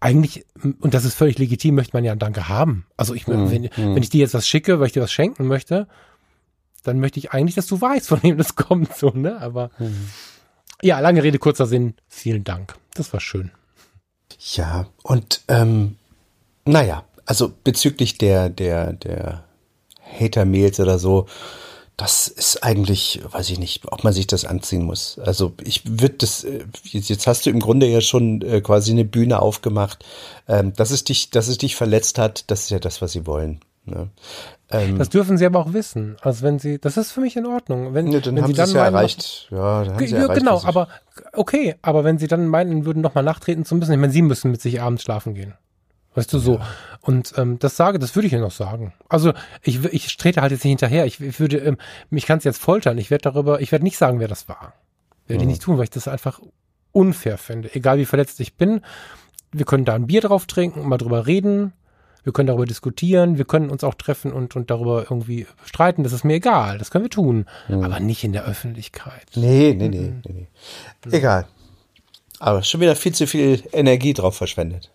eigentlich, und das ist völlig legitim, möchte man ja ein Danke haben. Also ich, hm, wenn, hm. wenn ich dir jetzt was schicke, weil ich dir was schenken möchte, dann möchte ich eigentlich, dass du weißt, von wem das kommt, so, ne? Aber hm. ja, lange Rede, kurzer Sinn. Vielen Dank. Das war schön. Ja, und ähm, naja, also bezüglich der, der, der Hater-Mails oder so, das ist eigentlich, weiß ich nicht, ob man sich das anziehen muss. Also ich würde das, äh, jetzt hast du im Grunde ja schon äh, quasi eine Bühne aufgemacht. Ähm, dass es dich, dass es dich verletzt hat, das ist ja das, was sie wollen. Ne? Ähm, das dürfen sie aber auch wissen. Also wenn sie, das ist für mich in Ordnung. Wenn, ja, dann wenn haben sie dann ja erreicht. Ja, dann haben sie ja, erreicht, genau, aber okay, aber wenn sie dann meinen würden, nochmal nachtreten zu müssen, ich meine, sie müssen mit sich abends schlafen gehen. Weißt du so? Ja. Und ähm, das sage, das würde ich ja noch sagen. Also ich, ich trete halt jetzt nicht hinterher. Ich, ich würde, ähm, mich kann es jetzt foltern. Ich werde darüber, ich werde nicht sagen, wer das war. Werde ich nicht tun, weil ich das einfach unfair finde. Egal wie verletzt ich bin, wir können da ein Bier drauf trinken und mal drüber reden. Wir können darüber diskutieren, wir können uns auch treffen und, und darüber irgendwie streiten. Das ist mir egal, das können wir tun. Mhm. Aber nicht in der Öffentlichkeit. Nee, nee, nee, mhm. nee, nee. Egal. Aber schon wieder viel zu viel Energie drauf verschwendet.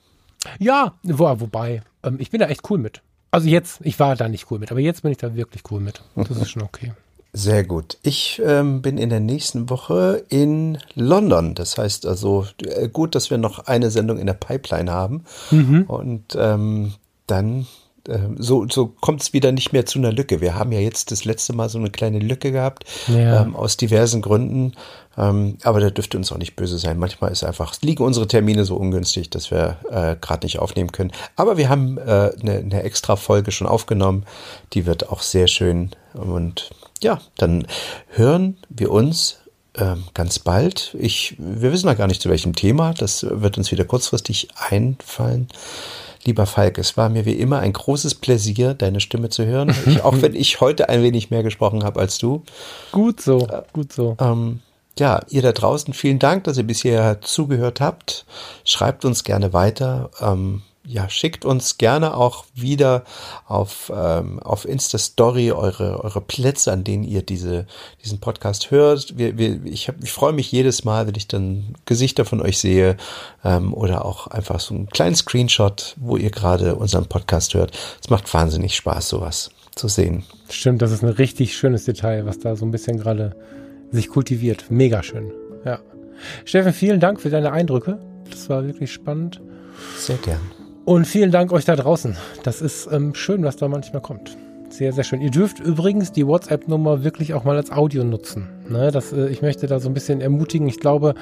Ja, wo, wobei, ähm, ich bin da echt cool mit. Also jetzt, ich war da nicht cool mit, aber jetzt bin ich da wirklich cool mit. Das ist schon okay. Sehr gut. Ich ähm, bin in der nächsten Woche in London. Das heißt also äh, gut, dass wir noch eine Sendung in der Pipeline haben. Mhm. Und ähm, dann ähm, so, so kommt es wieder nicht mehr zu einer Lücke. Wir haben ja jetzt das letzte Mal so eine kleine Lücke gehabt, ja. ähm, aus diversen Gründen. Ähm, aber da dürfte uns auch nicht böse sein. Manchmal ist einfach, liegen unsere Termine so ungünstig, dass wir äh, gerade nicht aufnehmen können. Aber wir haben äh, eine, eine extra Folge schon aufgenommen. Die wird auch sehr schön. Und ja, dann hören wir uns ähm, ganz bald. Ich, wir wissen noch gar nicht zu welchem Thema. Das wird uns wieder kurzfristig einfallen. Lieber Falk, es war mir wie immer ein großes Pläsier, deine Stimme zu hören. Ich, auch wenn ich heute ein wenig mehr gesprochen habe als du. Gut so, gut so. Ähm, ja, ihr da draußen, vielen Dank, dass ihr bisher zugehört habt. Schreibt uns gerne weiter. Ähm, ja, schickt uns gerne auch wieder auf, ähm, auf Insta-Story eure, eure Plätze, an denen ihr diese, diesen Podcast hört. Wir, wir, ich hab, ich freue mich jedes Mal, wenn ich dann Gesichter von euch sehe ähm, oder auch einfach so einen kleinen Screenshot, wo ihr gerade unseren Podcast hört. Es macht wahnsinnig Spaß, sowas zu sehen. Stimmt, das ist ein richtig schönes Detail, was da so ein bisschen gerade sich kultiviert. Mega schön. Ja. Steffen, vielen Dank für deine Eindrücke. Das war wirklich spannend. Sehr gern. Und vielen Dank euch da draußen. Das ist ähm, schön, was da manchmal kommt. Sehr, sehr schön. Ihr dürft übrigens die WhatsApp-Nummer wirklich auch mal als Audio nutzen. Ne, das, äh, ich möchte da so ein bisschen ermutigen. Ich glaube,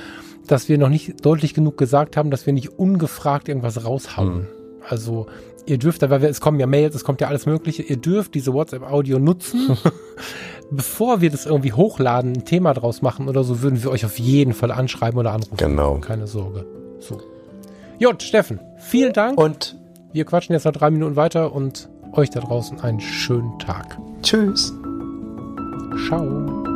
dass wir noch nicht deutlich genug gesagt haben, dass wir nicht ungefragt irgendwas raushauen. Mhm. Also ihr dürft, weil wir, es kommen ja Mails, es kommt ja alles Mögliche, ihr dürft diese WhatsApp-Audio nutzen. Bevor wir das irgendwie hochladen, ein Thema draus machen oder so, würden wir euch auf jeden Fall anschreiben oder anrufen. Genau. Keine Sorge. So. Jut, Steffen, vielen Dank. Und wir quatschen jetzt noch drei Minuten weiter und euch da draußen einen schönen Tag. Tschüss. Ciao.